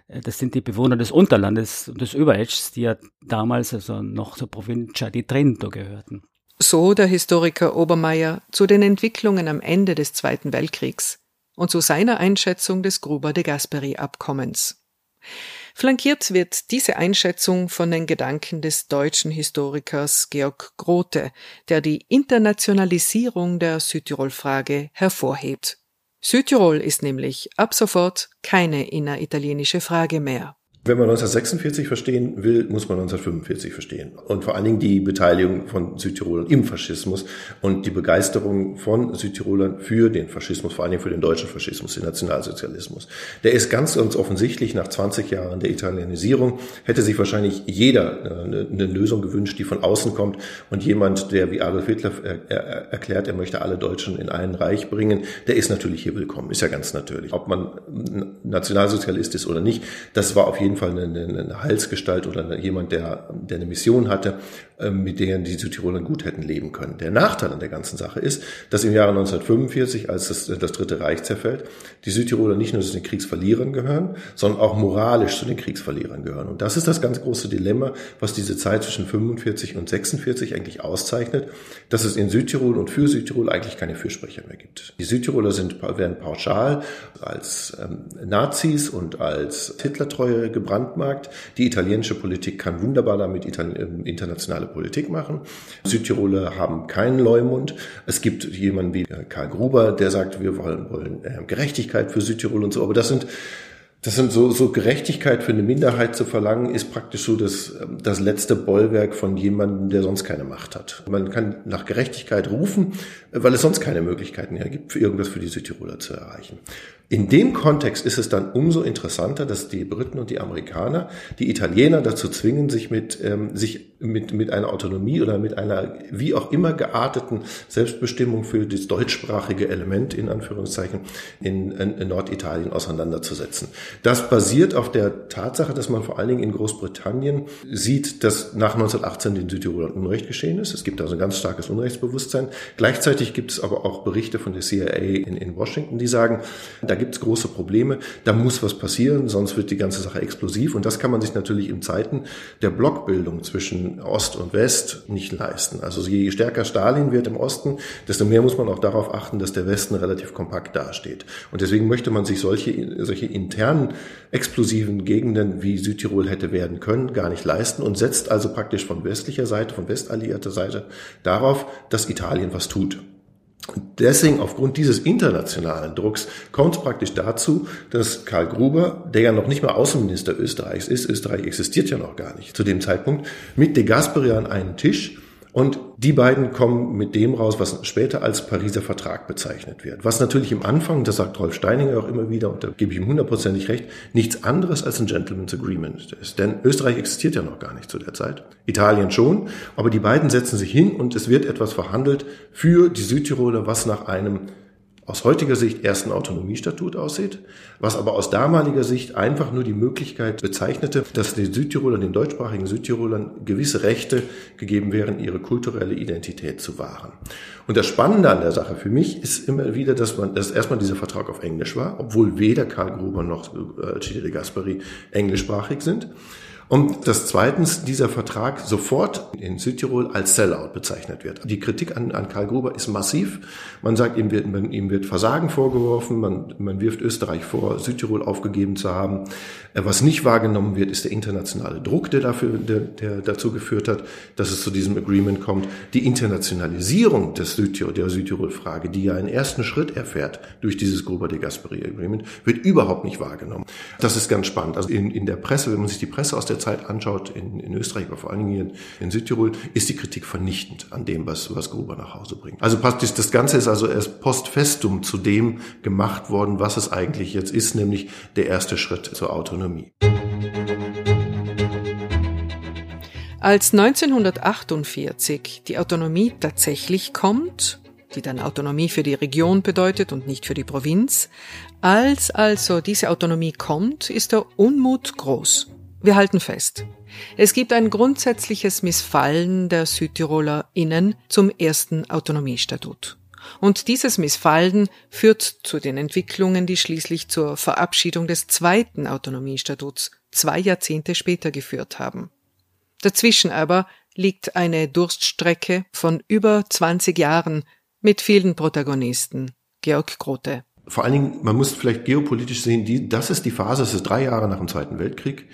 Äh, das sind die Bewohner des Unterlandes, des Überetschs, die ja damals also noch zur Provincia di Trento gehörten. So der Historiker Obermeier zu den Entwicklungen am Ende des Zweiten Weltkriegs und zu seiner Einschätzung des Gruber de Gasperi Abkommens. Flankiert wird diese Einschätzung von den Gedanken des deutschen Historikers Georg Grote, der die Internationalisierung der Südtirol-Frage hervorhebt. Südtirol ist nämlich ab sofort keine inneritalienische Frage mehr. Wenn man 1946 verstehen will, muss man 1945 verstehen. Und vor allen Dingen die Beteiligung von Südtirolern im Faschismus und die Begeisterung von Südtirolern für den Faschismus, vor allen Dingen für den deutschen Faschismus, den Nationalsozialismus. Der ist ganz, ganz offensichtlich nach 20 Jahren der Italienisierung, hätte sich wahrscheinlich jeder eine, eine Lösung gewünscht, die von außen kommt und jemand, der wie Adolf Hitler erklärt, er möchte alle Deutschen in ein Reich bringen, der ist natürlich hier willkommen, ist ja ganz natürlich. Ob man Nationalsozialist ist oder nicht, das war auf jeden jeden Fall eine, eine Heilsgestalt oder jemand, der, der eine Mission hatte, mit der die Südtiroler gut hätten leben können. Der Nachteil an der ganzen Sache ist, dass im Jahre 1945, als das, das Dritte Reich zerfällt, die Südtiroler nicht nur zu den Kriegsverlierern gehören, sondern auch moralisch zu den Kriegsverlierern gehören. Und das ist das ganz große Dilemma, was diese Zeit zwischen 45 und 46 eigentlich auszeichnet, dass es in Südtirol und für Südtirol eigentlich keine Fürsprecher mehr gibt. Die Südtiroler sind, werden pauschal als ähm, Nazis und als Hitlertreue gebrandmarkt. Die italienische Politik kann wunderbar damit ähm, internationale Politik machen. Südtiroler haben keinen Leumund. Es gibt jemanden wie äh, Karl Gruber, der sagt, wir wollen, wollen äh, Gerechtigkeit für Südtirol und so. Aber das sind das sind so, so Gerechtigkeit für eine Minderheit zu verlangen, ist praktisch so das, das letzte Bollwerk von jemandem, der sonst keine Macht hat. Man kann nach Gerechtigkeit rufen, weil es sonst keine Möglichkeiten mehr gibt, für irgendwas für die Südtiroler zu erreichen. In dem Kontext ist es dann umso interessanter, dass die Briten und die Amerikaner die Italiener dazu zwingen, sich mit, ähm, sich mit, mit einer Autonomie oder mit einer wie auch immer gearteten Selbstbestimmung für das deutschsprachige Element in Anführungszeichen in, in, in Norditalien auseinanderzusetzen. Das basiert auf der Tatsache, dass man vor allen Dingen in Großbritannien sieht, dass nach 1918 den Südtirolern Unrecht geschehen ist. Es gibt also ein ganz starkes Unrechtsbewusstsein. Gleichzeitig gibt es aber auch Berichte von der CIA in, in Washington, die sagen, da gibt es große Probleme, da muss was passieren, sonst wird die ganze Sache explosiv. Und das kann man sich natürlich in Zeiten der Blockbildung zwischen Ost und West nicht leisten. Also je stärker Stalin wird im Osten, desto mehr muss man auch darauf achten, dass der Westen relativ kompakt dasteht. Und deswegen möchte man sich solche, solche internen explosiven Gegenden wie Südtirol hätte werden können, gar nicht leisten und setzt also praktisch von westlicher Seite, von westalliierter Seite darauf, dass Italien was tut. Und deswegen, aufgrund dieses internationalen Drucks, kommt es praktisch dazu, dass Karl Gruber, der ja noch nicht mal Außenminister Österreichs ist, Österreich existiert ja noch gar nicht zu dem Zeitpunkt, mit De Gasperi an einen Tisch und die beiden kommen mit dem raus, was später als Pariser Vertrag bezeichnet wird. Was natürlich im Anfang, das sagt Rolf Steininger auch immer wieder, und da gebe ich ihm hundertprozentig recht, nichts anderes als ein Gentleman's Agreement ist. Denn Österreich existiert ja noch gar nicht zu der Zeit. Italien schon, aber die beiden setzen sich hin und es wird etwas verhandelt für die Südtiroler, was nach einem aus heutiger Sicht ersten Autonomiestatut aussieht, was aber aus damaliger Sicht einfach nur die Möglichkeit bezeichnete, dass den Südtirolern, den deutschsprachigen Südtirolern gewisse Rechte gegeben wären, ihre kulturelle Identität zu wahren. Und das Spannende an der Sache für mich ist immer wieder, dass man, dass erstmal dieser Vertrag auf Englisch war, obwohl weder Karl Gruber noch äh, de Gasperi englischsprachig sind. Und dass zweitens dieser Vertrag sofort in Südtirol als Sellout bezeichnet wird. Die Kritik an, an Karl Gruber ist massiv. Man sagt, ihm wird, man, ihm wird Versagen vorgeworfen, man, man wirft Österreich vor, Südtirol aufgegeben zu haben. Äh, was nicht wahrgenommen wird, ist der internationale Druck, der, dafür, der, der dazu geführt hat, dass es zu diesem Agreement kommt. Die Internationalisierung des Südtirol, der Südtirol-Frage, die ja einen ersten Schritt erfährt durch dieses Gruber-de Gasperi Agreement, wird überhaupt nicht wahrgenommen. Das ist ganz spannend. Also in, in der Presse, wenn man sich die Presse aus der Zeit anschaut, in, in Österreich, aber vor allen Dingen in, in Südtirol, ist die Kritik vernichtend an dem, was, was Gruber nach Hause bringt. Also praktisch das Ganze ist also erst post festum zu dem gemacht worden, was es eigentlich jetzt ist, nämlich der erste Schritt zur Autonomie. Als 1948 die Autonomie tatsächlich kommt, die dann Autonomie für die Region bedeutet und nicht für die Provinz, als also diese Autonomie kommt, ist der Unmut groß. Wir halten fest. Es gibt ein grundsätzliches Missfallen der SüdtirolerInnen zum ersten Autonomiestatut. Und dieses Missfallen führt zu den Entwicklungen, die schließlich zur Verabschiedung des zweiten Autonomiestatuts zwei Jahrzehnte später geführt haben. Dazwischen aber liegt eine Durststrecke von über 20 Jahren mit vielen Protagonisten. Georg Grote. Vor allen Dingen, man muss vielleicht geopolitisch sehen, die, das ist die Phase, es ist drei Jahre nach dem Zweiten Weltkrieg.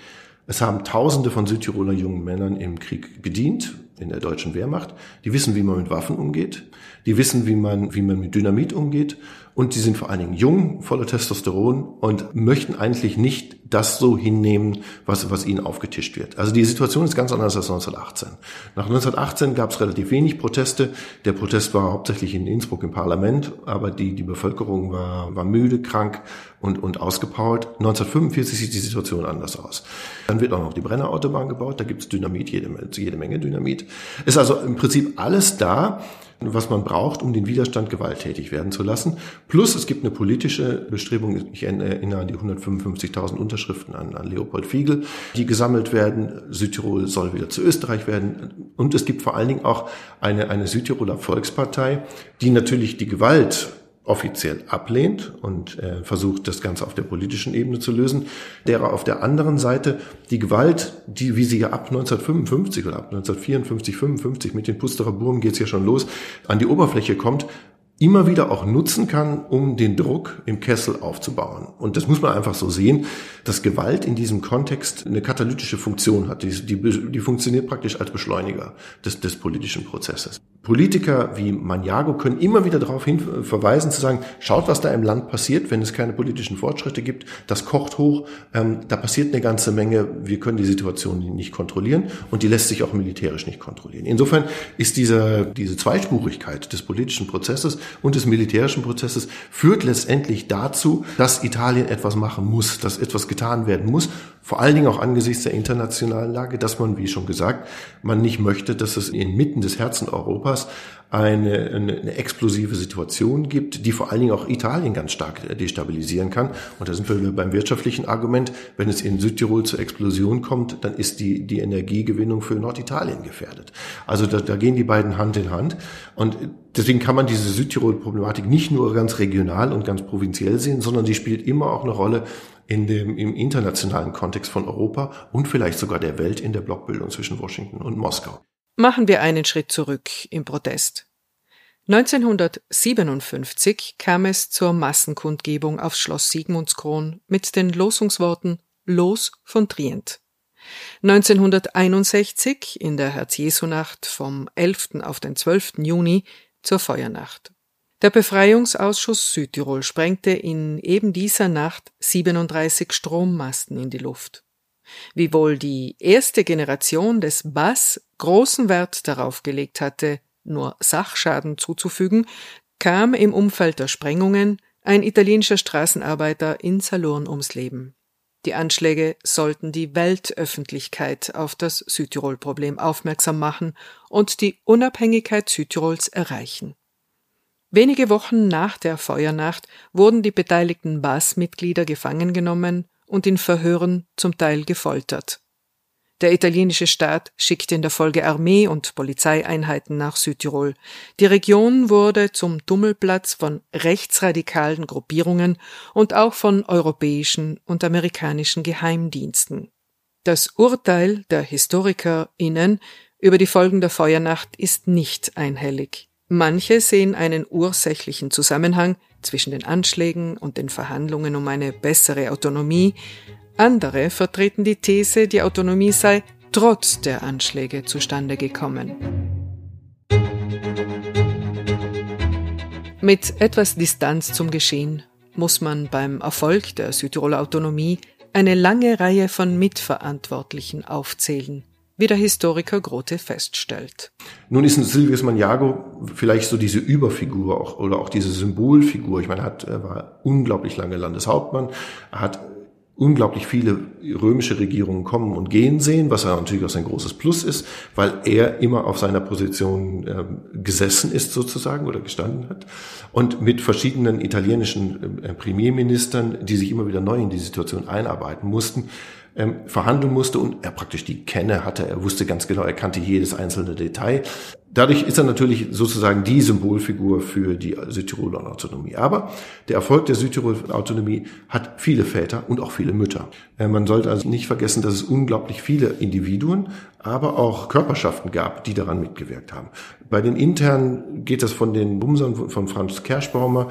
Es haben Tausende von Südtiroler jungen Männern im Krieg gedient, in der deutschen Wehrmacht. Die wissen, wie man mit Waffen umgeht. Die wissen, wie man, wie man mit Dynamit umgeht. Und die sind vor allen Dingen jung, voller Testosteron und möchten eigentlich nicht das so hinnehmen, was, was ihnen aufgetischt wird. Also die Situation ist ganz anders als 1918. Nach 1918 gab es relativ wenig Proteste. Der Protest war hauptsächlich in Innsbruck im Parlament, aber die, die Bevölkerung war, war müde, krank und, und ausgepowert. 1945 sieht die Situation anders aus. Dann wird auch noch die Brennerautobahn gebaut, da gibt es Dynamit, jede, jede Menge Dynamit. Ist also im Prinzip alles da, was man braucht, um den Widerstand gewalttätig werden zu lassen. Plus es gibt eine politische Bestrebung, ich erinnere an die 155.000 Unterschriften an, an Leopold Fiegel, die gesammelt werden. Südtirol soll wieder zu Österreich werden. Und es gibt vor allen Dingen auch eine, eine Südtiroler Volkspartei, die natürlich die Gewalt offiziell ablehnt und äh, versucht, das Ganze auf der politischen Ebene zu lösen, der auf der anderen Seite die Gewalt, die, wie sie ja ab 1955 oder ab 1954, 55 mit den Pusterer Burgen geht's ja schon los, an die Oberfläche kommt, immer wieder auch nutzen kann, um den Druck im Kessel aufzubauen. Und das muss man einfach so sehen, dass Gewalt in diesem Kontext eine katalytische Funktion hat. Die, die, die funktioniert praktisch als Beschleuniger des, des politischen Prozesses. Politiker wie Maniago können immer wieder darauf hin verweisen, zu sagen, schaut, was da im Land passiert, wenn es keine politischen Fortschritte gibt. Das kocht hoch, ähm, da passiert eine ganze Menge. Wir können die Situation nicht kontrollieren und die lässt sich auch militärisch nicht kontrollieren. Insofern ist diese, diese Zweispurigkeit des politischen Prozesses und des militärischen Prozesses führt letztendlich dazu, dass Italien etwas machen muss, dass etwas getan werden muss, Vor allen Dingen auch angesichts der internationalen Lage, dass man, wie schon gesagt, man nicht möchte, dass es inmitten des Herzen Europas eine, eine, eine explosive Situation gibt, die vor allen Dingen auch Italien ganz stark destabilisieren kann. Und da sind wir beim wirtschaftlichen Argument. Wenn es in Südtirol zur Explosion kommt, dann ist die, die Energiegewinnung für Norditalien gefährdet. Also da, da gehen die beiden Hand in Hand. Und deswegen kann man diese Südtirol-Problematik nicht nur ganz regional und ganz provinziell sehen, sondern sie spielt immer auch eine Rolle in dem, im internationalen Kontext von Europa und vielleicht sogar der Welt in der Blockbildung zwischen Washington und Moskau. Machen wir einen Schritt zurück im Protest. 1957 kam es zur Massenkundgebung aufs Schloss Sigmundskron mit den Losungsworten Los von Trient. 1961 in der Herz-Jesu-Nacht vom 11. auf den 12. Juni zur Feuernacht. Der Befreiungsausschuss Südtirol sprengte in eben dieser Nacht 37 Strommasten in die Luft. Wiewohl die erste Generation des Bass großen Wert darauf gelegt hatte, nur Sachschaden zuzufügen, kam im Umfeld der Sprengungen ein italienischer Straßenarbeiter in Salurn ums Leben. Die Anschläge sollten die Weltöffentlichkeit auf das Südtirol-Problem aufmerksam machen und die Unabhängigkeit Südtirols erreichen. Wenige Wochen nach der Feuernacht wurden die beteiligten BAS-Mitglieder gefangen genommen und in Verhören zum Teil gefoltert. Der italienische Staat schickte in der Folge Armee und Polizeieinheiten nach Südtirol. Die Region wurde zum Tummelplatz von rechtsradikalen Gruppierungen und auch von europäischen und amerikanischen Geheimdiensten. Das Urteil der HistorikerInnen über die Folgen der Feuernacht ist nicht einhellig. Manche sehen einen ursächlichen Zusammenhang zwischen den Anschlägen und den Verhandlungen um eine bessere Autonomie, andere vertreten die These, die Autonomie sei trotz der Anschläge zustande gekommen. Mit etwas Distanz zum Geschehen muss man beim Erfolg der Südtiroler Autonomie eine lange Reihe von Mitverantwortlichen aufzählen, wie der Historiker Grote feststellt. Nun ist Silvius Maniago vielleicht so diese Überfigur auch, oder auch diese Symbolfigur. Ich meine, er hat, er war unglaublich lange Landeshauptmann, er hat unglaublich viele römische Regierungen kommen und gehen sehen, was ja natürlich auch sein großes Plus ist, weil er immer auf seiner Position äh, gesessen ist sozusagen oder gestanden hat und mit verschiedenen italienischen äh, Premierministern, die sich immer wieder neu in die Situation einarbeiten mussten, ähm, verhandeln musste und er praktisch die Kenne hatte. Er wusste ganz genau, er kannte jedes einzelne Detail. Dadurch ist er natürlich sozusagen die Symbolfigur für die Südtiroler Autonomie. Aber der Erfolg der Südtiroler Autonomie hat viele Väter und auch viele Mütter. Äh, man sollte also nicht vergessen, dass es unglaublich viele Individuen, aber auch Körperschaften gab, die daran mitgewirkt haben. Bei den internen geht das von den Bumsern von Franz Kerschbaumer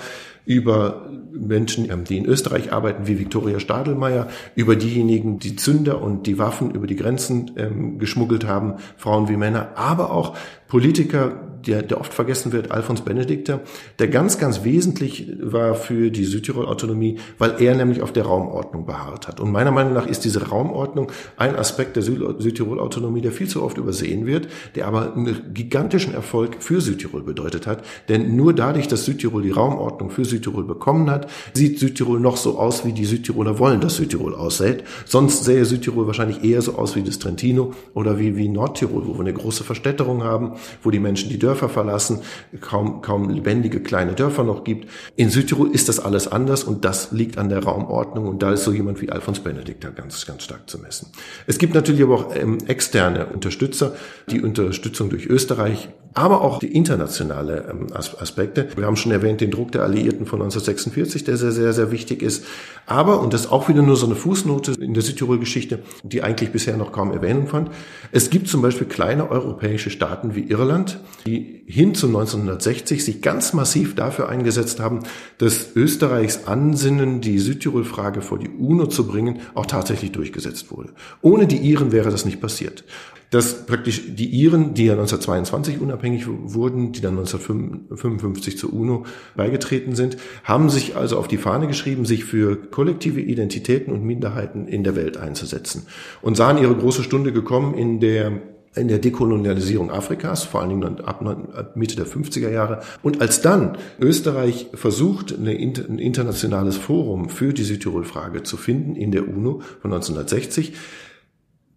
über Menschen, ähm, die in Österreich arbeiten, wie Viktoria Stadelmeier, über diejenigen, die Zünder und die Waffen über die Grenzen ähm, geschmuggelt haben, Frauen wie Männer, aber auch Politiker, der, der oft vergessen wird, Alfons Benedikter, der ganz, ganz wesentlich war für die Südtirol-Autonomie, weil er nämlich auf der Raumordnung beharrt hat. Und meiner Meinung nach ist diese Raumordnung ein Aspekt der Südtirol-Autonomie, der viel zu oft übersehen wird, der aber einen gigantischen Erfolg für Südtirol bedeutet hat. Denn nur dadurch, dass Südtirol die Raumordnung für Südtirol bekommen hat, sieht Südtirol noch so aus, wie die Südtiroler wollen, dass Südtirol aussieht. Sonst sähe Südtirol wahrscheinlich eher so aus wie das Trentino oder wie, wie Nordtirol, wo wir eine große Verstädterung haben, wo die Menschen die Dörfer verlassen, kaum, kaum lebendige kleine Dörfer noch gibt. In Südtirol ist das alles anders und das liegt an der Raumordnung und da ist so jemand wie Alfons Benedikt da ganz, ganz stark zu messen. Es gibt natürlich aber auch ähm, externe Unterstützer, die Unterstützung durch Österreich, aber auch die internationale ähm, Aspekte. Wir haben schon erwähnt den Druck der Alliierten von 1946, der sehr, sehr, sehr wichtig ist. Aber, und das ist auch wieder nur so eine Fußnote in der Südtirol-Geschichte, die eigentlich bisher noch kaum Erwähnung fand, es gibt zum Beispiel kleine europäische Staaten wie Irland, die hin zu 1960 sich ganz massiv dafür eingesetzt haben, dass Österreichs Ansinnen, die Südtirol-Frage vor die UNO zu bringen, auch tatsächlich durchgesetzt wurde. Ohne die Iren wäre das nicht passiert dass praktisch die Iren, die ja 1922 unabhängig wurden, die dann 1955 zur UNO beigetreten sind, haben sich also auf die Fahne geschrieben, sich für kollektive Identitäten und Minderheiten in der Welt einzusetzen und sahen ihre große Stunde gekommen, in der in der Dekolonialisierung Afrikas, vor allen Dingen ab Mitte der 50er Jahre. Und als dann Österreich versucht, ein internationales Forum für die Südtirol-Frage zu finden in der UNO von 1960,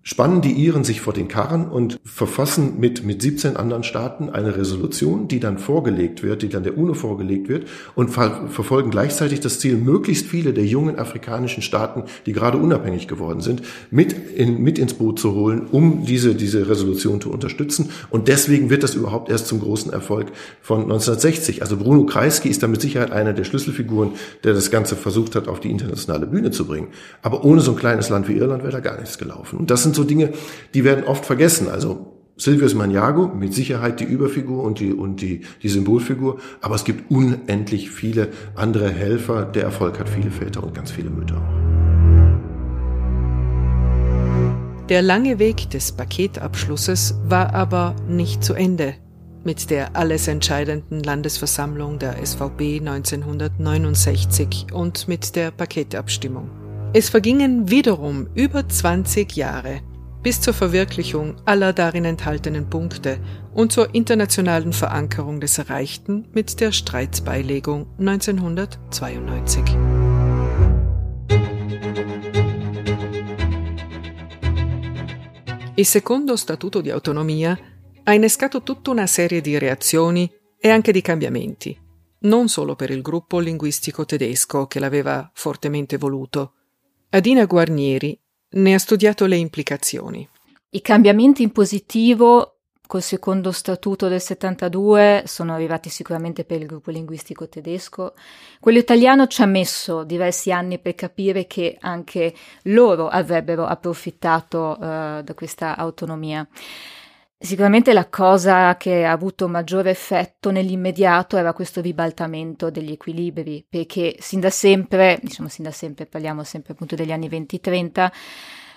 spannen die Iren sich vor den Karren und verfassen mit, mit 17 anderen Staaten eine Resolution, die dann vorgelegt wird, die dann der UNO vorgelegt wird und ver verfolgen gleichzeitig das Ziel, möglichst viele der jungen afrikanischen Staaten, die gerade unabhängig geworden sind, mit, in, mit ins Boot zu holen, um diese, diese Resolution zu unterstützen. Und deswegen wird das überhaupt erst zum großen Erfolg von 1960. Also Bruno Kreisky ist da mit Sicherheit einer der Schlüsselfiguren, der das Ganze versucht hat, auf die internationale Bühne zu bringen. Aber ohne so ein kleines Land wie Irland wäre da gar nichts gelaufen. Und das sind so Dinge, die werden oft vergessen. Also Silvius Maniago, mit Sicherheit die Überfigur und die, und die, die Symbolfigur, aber es gibt unendlich viele andere Helfer. Der Erfolg hat viele Väter und ganz viele Mütter. Der lange Weg des Paketabschlusses war aber nicht zu Ende mit der alles entscheidenden Landesversammlung der SVP 1969 und mit der Paketabstimmung. Es vergingen wiederum über 20 Jahre bis zur Verwirklichung aller darin enthaltenen Punkte und zur internationalen Verankerung des Erreichten mit der Streitsbeilegung 1992. Il secondo Statuto di autonomia ha innescato tutta una serie di reazioni e anche di cambiamenti, non solo per il gruppo linguistico tedesco che l'aveva fortemente voluto, Adina Guarnieri ne ha studiato le implicazioni. I cambiamenti in positivo col secondo statuto del 72 sono arrivati sicuramente per il gruppo linguistico tedesco. Quello italiano ci ha messo diversi anni per capire che anche loro avrebbero approfittato uh, da questa autonomia. Sicuramente la cosa che ha avuto maggiore effetto nell'immediato era questo ribaltamento degli equilibri, perché sin da sempre, diciamo sin da sempre, parliamo sempre appunto degli anni 20-30,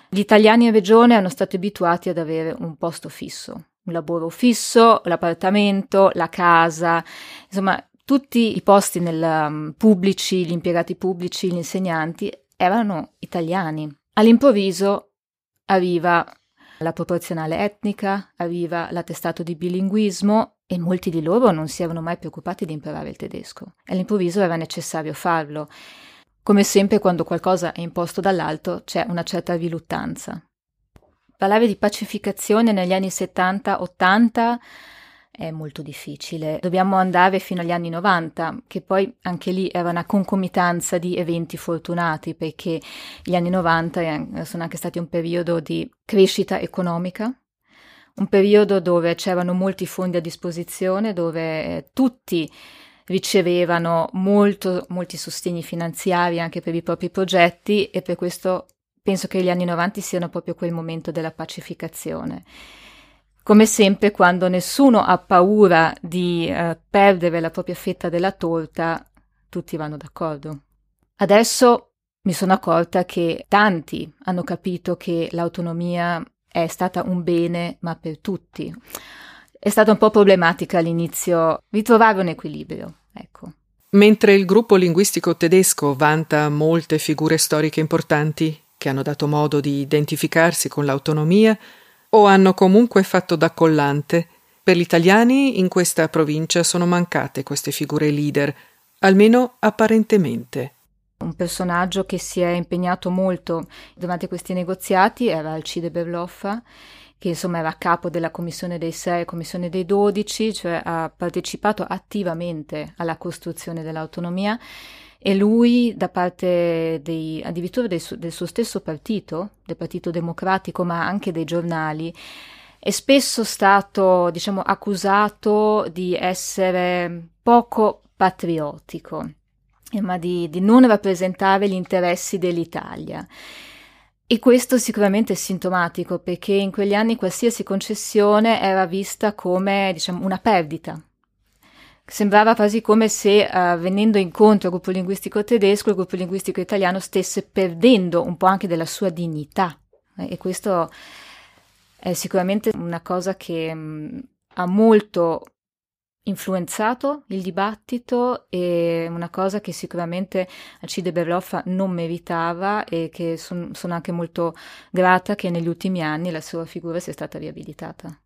gli italiani in regione erano stati abituati ad avere un posto fisso, un lavoro fisso, l'appartamento, la casa, insomma tutti i posti nel, um, pubblici, gli impiegati pubblici, gli insegnanti erano italiani. All'improvviso arriva la proporzionale etnica, arriva l'attestato di bilinguismo e molti di loro non si erano mai preoccupati di imparare il tedesco. All'improvviso era necessario farlo. Come sempre quando qualcosa è imposto dall'alto c'è una certa riluttanza. Parlare di pacificazione negli anni 70-80 è molto difficile. Dobbiamo andare fino agli anni 90, che poi anche lì era una concomitanza di eventi fortunati, perché gli anni 90 sono anche stati un periodo di crescita economica, un periodo dove c'erano molti fondi a disposizione, dove tutti ricevevano molto, molti sostegni finanziari anche per i propri progetti e per questo penso che gli anni 90 siano proprio quel momento della pacificazione. Come sempre, quando nessuno ha paura di eh, perdere la propria fetta della torta, tutti vanno d'accordo. Adesso mi sono accorta che tanti hanno capito che l'autonomia è stata un bene, ma per tutti. È stata un po' problematica all'inizio ritrovare un equilibrio, ecco. Mentre il gruppo linguistico tedesco vanta molte figure storiche importanti che hanno dato modo di identificarsi con l'autonomia, o hanno comunque fatto da collante. Per gli italiani in questa provincia sono mancate queste figure leader, almeno apparentemente. Un personaggio che si è impegnato molto durante questi negoziati era Alcide Berloffa, che insomma era capo della Commissione dei Sei e Commissione dei Dodici, cioè ha partecipato attivamente alla costruzione dell'autonomia e lui, da parte dei, addirittura del, del suo stesso partito, del Partito Democratico, ma anche dei giornali, è spesso stato, diciamo, accusato di essere poco patriottico, ma di, di non rappresentare gli interessi dell'Italia. E questo sicuramente è sintomatico perché in quegli anni qualsiasi concessione era vista come diciamo, una perdita Sembrava quasi come se uh, venendo incontro al gruppo linguistico tedesco, il gruppo linguistico italiano stesse perdendo un po' anche della sua dignità. Eh, e questo è sicuramente una cosa che mh, ha molto influenzato il dibattito e una cosa che sicuramente Alcide Berloffa non meritava e che son, sono anche molto grata che negli ultimi anni la sua figura sia stata riabilitata.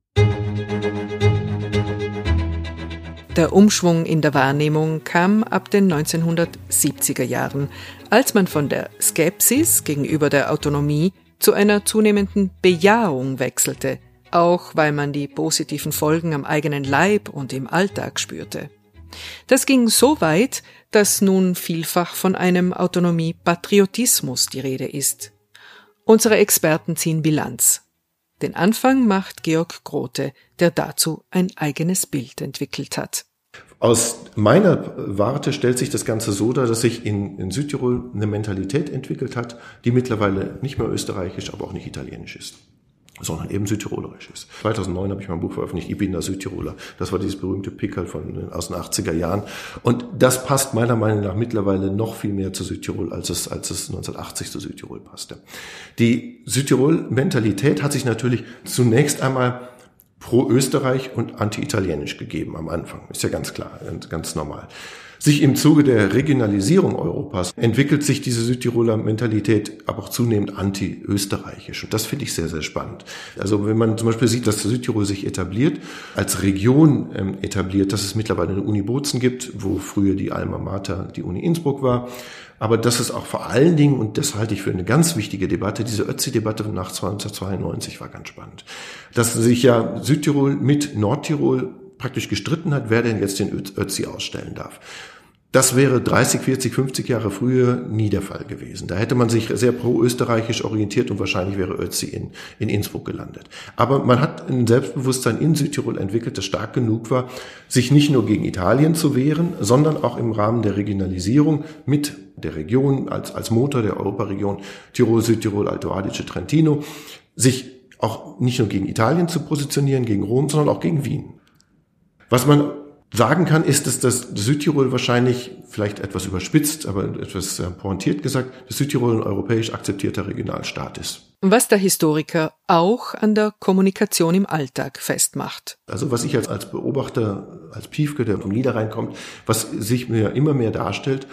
Der Umschwung in der Wahrnehmung kam ab den 1970er Jahren, als man von der Skepsis gegenüber der Autonomie zu einer zunehmenden Bejahung wechselte, auch weil man die positiven Folgen am eigenen Leib und im Alltag spürte. Das ging so weit, dass nun vielfach von einem Autonomie-Patriotismus die Rede ist. Unsere Experten ziehen Bilanz. Den Anfang macht Georg Grote, der dazu ein eigenes Bild entwickelt hat. Aus meiner Warte stellt sich das Ganze so dar, dass sich in, in, Südtirol eine Mentalität entwickelt hat, die mittlerweile nicht mehr österreichisch, aber auch nicht italienisch ist sondern eben südtirolerisch ist. 2009 habe ich mein Buch veröffentlicht, Ich bin der Südtiroler. Das war dieses berühmte Pickel von, aus den 80er Jahren. Und das passt meiner Meinung nach mittlerweile noch viel mehr zu Südtirol, als es, als es 1980 zu Südtirol passte. Die Südtirol-Mentalität hat sich natürlich zunächst einmal pro Österreich und anti-italienisch gegeben am Anfang. Ist ja ganz klar, ganz normal. Sich im Zuge der Regionalisierung Europas entwickelt sich diese Südtiroler Mentalität aber auch zunehmend anti-österreichisch. Und das finde ich sehr, sehr spannend. Also wenn man zum Beispiel sieht, dass Südtirol sich etabliert, als Region ähm, etabliert, dass es mittlerweile eine Uni Bozen gibt, wo früher die Alma Mater die Uni Innsbruck war, aber dass es auch vor allen Dingen, und das halte ich für eine ganz wichtige Debatte, diese Ötzi-Debatte nach 1992 war ganz spannend, dass sich ja Südtirol mit Nordtirol praktisch gestritten hat, wer denn jetzt den Ötzi ausstellen darf. Das wäre 30, 40, 50 Jahre früher nie der Fall gewesen. Da hätte man sich sehr pro-österreichisch orientiert und wahrscheinlich wäre Ötzi in, in Innsbruck gelandet. Aber man hat ein Selbstbewusstsein in Südtirol entwickelt, das stark genug war, sich nicht nur gegen Italien zu wehren, sondern auch im Rahmen der Regionalisierung mit der Region als, als Motor der Europaregion Tirol, Südtirol, Alto Adige, Trentino, sich auch nicht nur gegen Italien zu positionieren, gegen Rom, sondern auch gegen Wien. Was man sagen kann, ist, dass das Südtirol wahrscheinlich, vielleicht etwas überspitzt, aber etwas pointiert gesagt, das Südtirol ein europäisch akzeptierter Regionalstaat ist. Was der Historiker auch an der Kommunikation im Alltag festmacht. Also was ich als, als Beobachter, als Piefke, der vom Niederrhein kommt, was sich mir immer mehr darstellt,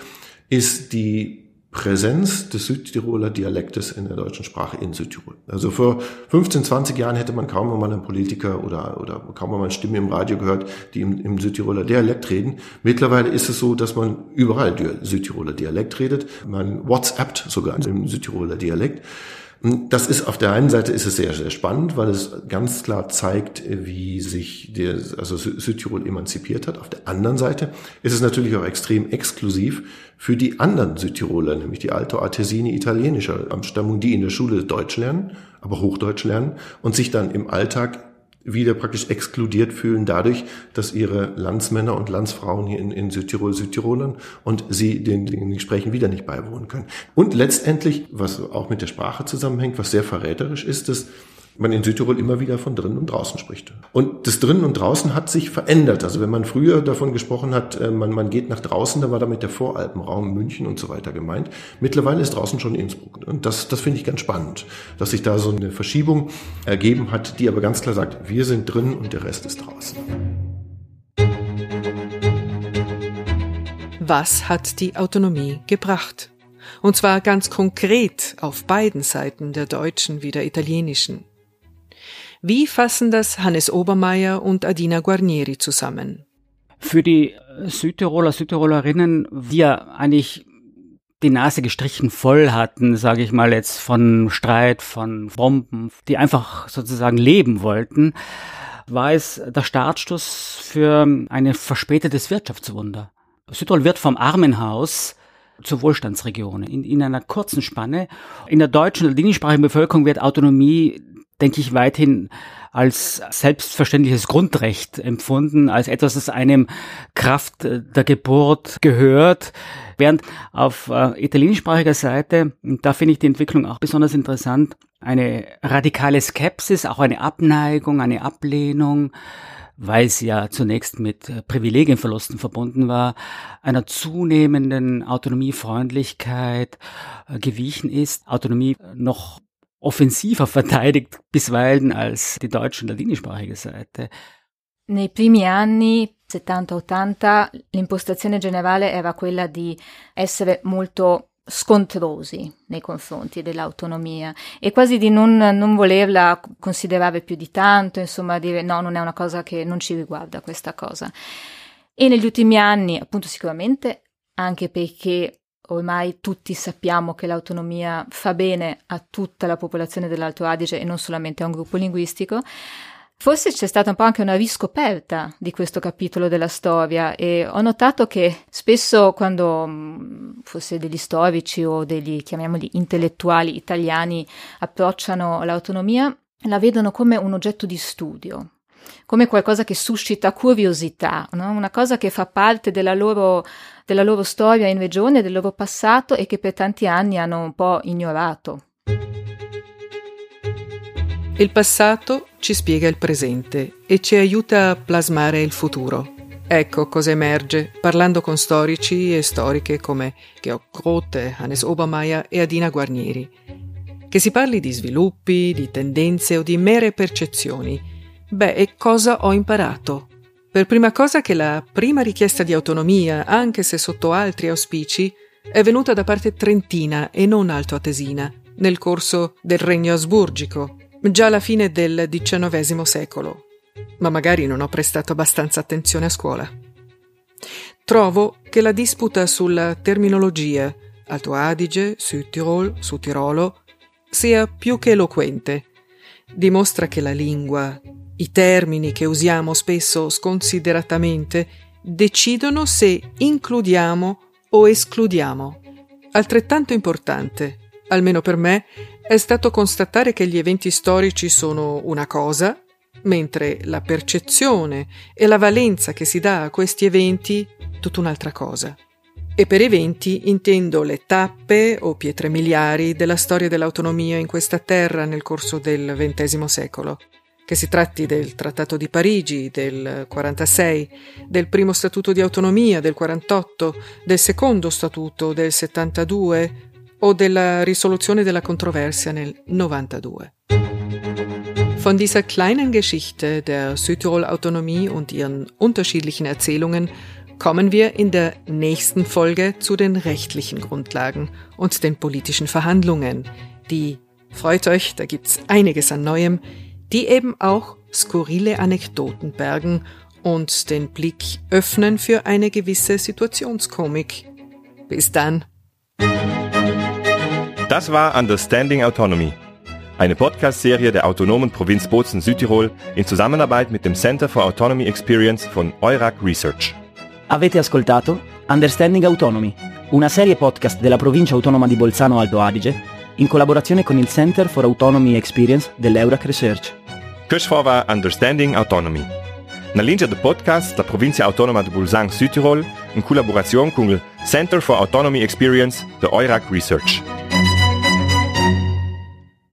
ist die Präsenz des Südtiroler Dialektes in der deutschen Sprache in Südtirol. Also vor 15, 20 Jahren hätte man kaum mal einen Politiker oder, oder kaum mal eine Stimme im Radio gehört, die im, im Südtiroler Dialekt reden. Mittlerweile ist es so, dass man überall Südtiroler Dialekt redet. Man WhatsAppt sogar im Südtiroler Dialekt. Das ist auf der einen Seite ist es sehr, sehr spannend, weil es ganz klar zeigt, wie sich der, also Südtirol emanzipiert hat. Auf der anderen Seite ist es natürlich auch extrem exklusiv für die anderen Südtiroler, nämlich die Alto Artesini italienischer Amtstammung, die in der Schule Deutsch lernen, aber Hochdeutsch lernen und sich dann im Alltag wieder praktisch exkludiert fühlen dadurch, dass ihre Landsmänner und Landsfrauen hier in, in Südtirol Südtirolern und sie den, den Gesprächen wieder nicht beiwohnen können. Und letztendlich, was auch mit der Sprache zusammenhängt, was sehr verräterisch ist, ist, man in Südtirol immer wieder von drinnen und draußen spricht. Und das drinnen und draußen hat sich verändert. Also wenn man früher davon gesprochen hat, äh, man, man geht nach draußen, dann war damit der Voralpenraum, München und so weiter gemeint. Mittlerweile ist draußen schon Innsbruck. Und das, das finde ich ganz spannend, dass sich da so eine Verschiebung ergeben hat, die aber ganz klar sagt, wir sind drin und der Rest ist draußen. Was hat die Autonomie gebracht? Und zwar ganz konkret auf beiden Seiten der deutschen wie der italienischen. Wie fassen das Hannes Obermeier und Adina Guarnieri zusammen? Für die Südtiroler, Südtirolerinnen, die ja eigentlich die Nase gestrichen voll hatten, sage ich mal jetzt von Streit, von Bomben, die einfach sozusagen leben wollten, war es der Startstoß für ein verspätetes Wirtschaftswunder. Südtirol wird vom Armenhaus zur Wohlstandsregion in, in einer kurzen Spanne. In der deutschen und ladinischsprachigen Bevölkerung wird Autonomie denke ich, weithin als selbstverständliches Grundrecht empfunden, als etwas, das einem Kraft der Geburt gehört. Während auf äh, italienischsprachiger Seite, da finde ich die Entwicklung auch besonders interessant, eine radikale Skepsis, auch eine Abneigung, eine Ablehnung, weil es ja zunächst mit Privilegienverlusten verbunden war, einer zunehmenden Autonomiefreundlichkeit äh, gewichen ist. Autonomie noch offensiver verteidigt bisweilen als die deutsche und ladinischsprachige Seite. Nei primi anni 70-80 l'impostazione generale era quella di essere molto scontrosi nei confronti dell'autonomia e quasi di non, non, volerla considerare più di tanto, insomma, dire no, non è una cosa che non ci riguarda questa cosa. E negli ultimi anni, appunto, sicuramente anche perché ormai tutti sappiamo che l'autonomia fa bene a tutta la popolazione dell'Alto Adige e non solamente a un gruppo linguistico, Forse c'è stata un po' anche una riscoperta di questo capitolo della storia e ho notato che spesso quando mm, forse degli storici o degli, chiamiamoli, intellettuali italiani approcciano l'autonomia, la vedono come un oggetto di studio, come qualcosa che suscita curiosità, no? una cosa che fa parte della loro, della loro storia in regione, del loro passato e che per tanti anni hanno un po' ignorato. Il passato ci spiega il presente e ci aiuta a plasmare il futuro. Ecco cosa emerge parlando con storici e storiche come Georg Grote, Hannes Obermeier e Adina Guarnieri. Che si parli di sviluppi, di tendenze o di mere percezioni. Beh, e cosa ho imparato? Per prima cosa che la prima richiesta di autonomia, anche se sotto altri auspici, è venuta da parte trentina e non altoatesina, nel corso del regno asburgico, già alla fine del XIX secolo, ma magari non ho prestato abbastanza attenzione a scuola. Trovo che la disputa sulla terminologia Alto Adige, Südtirol, Tirolo sia più che eloquente. Dimostra che la lingua, i termini che usiamo spesso sconsideratamente, decidono se includiamo o escludiamo. Altrettanto importante, almeno per me, è stato constatare che gli eventi storici sono una cosa, mentre la percezione e la valenza che si dà a questi eventi tutta un'altra cosa. E per eventi intendo le tappe o pietre miliari della storia dell'autonomia in questa terra nel corso del XX secolo. Che si tratti del Trattato di Parigi del 46, del primo Statuto di autonomia del 48, del secondo Statuto del 72 o della Risoluzione della Kontroversia nel 92. Von dieser kleinen Geschichte der Südtirol-Autonomie und ihren unterschiedlichen Erzählungen kommen wir in der nächsten Folge zu den rechtlichen Grundlagen und den politischen Verhandlungen, die, freut euch, da gibt's einiges an Neuem, die eben auch skurrile Anekdoten bergen und den Blick öffnen für eine gewisse Situationskomik. Bis dann. Das war Understanding Autonomy, eine Podcast-Serie der autonomen Provinz Bozen Südtirol in Zusammenarbeit mit dem Center for Autonomy Experience von Eurac Research. Avete ascoltato Understanding Autonomy, una serie podcast della provincia autonoma di Bolzano Alto Adige in collaborazione con il Center for Autonomy Experience dell'Eurac Research. War Understanding Autonomy. Na linja del podcast da provincia autonoma di Bolzano Südtirol in collaborazione con il Center for Autonomy Experience de Eurac Research.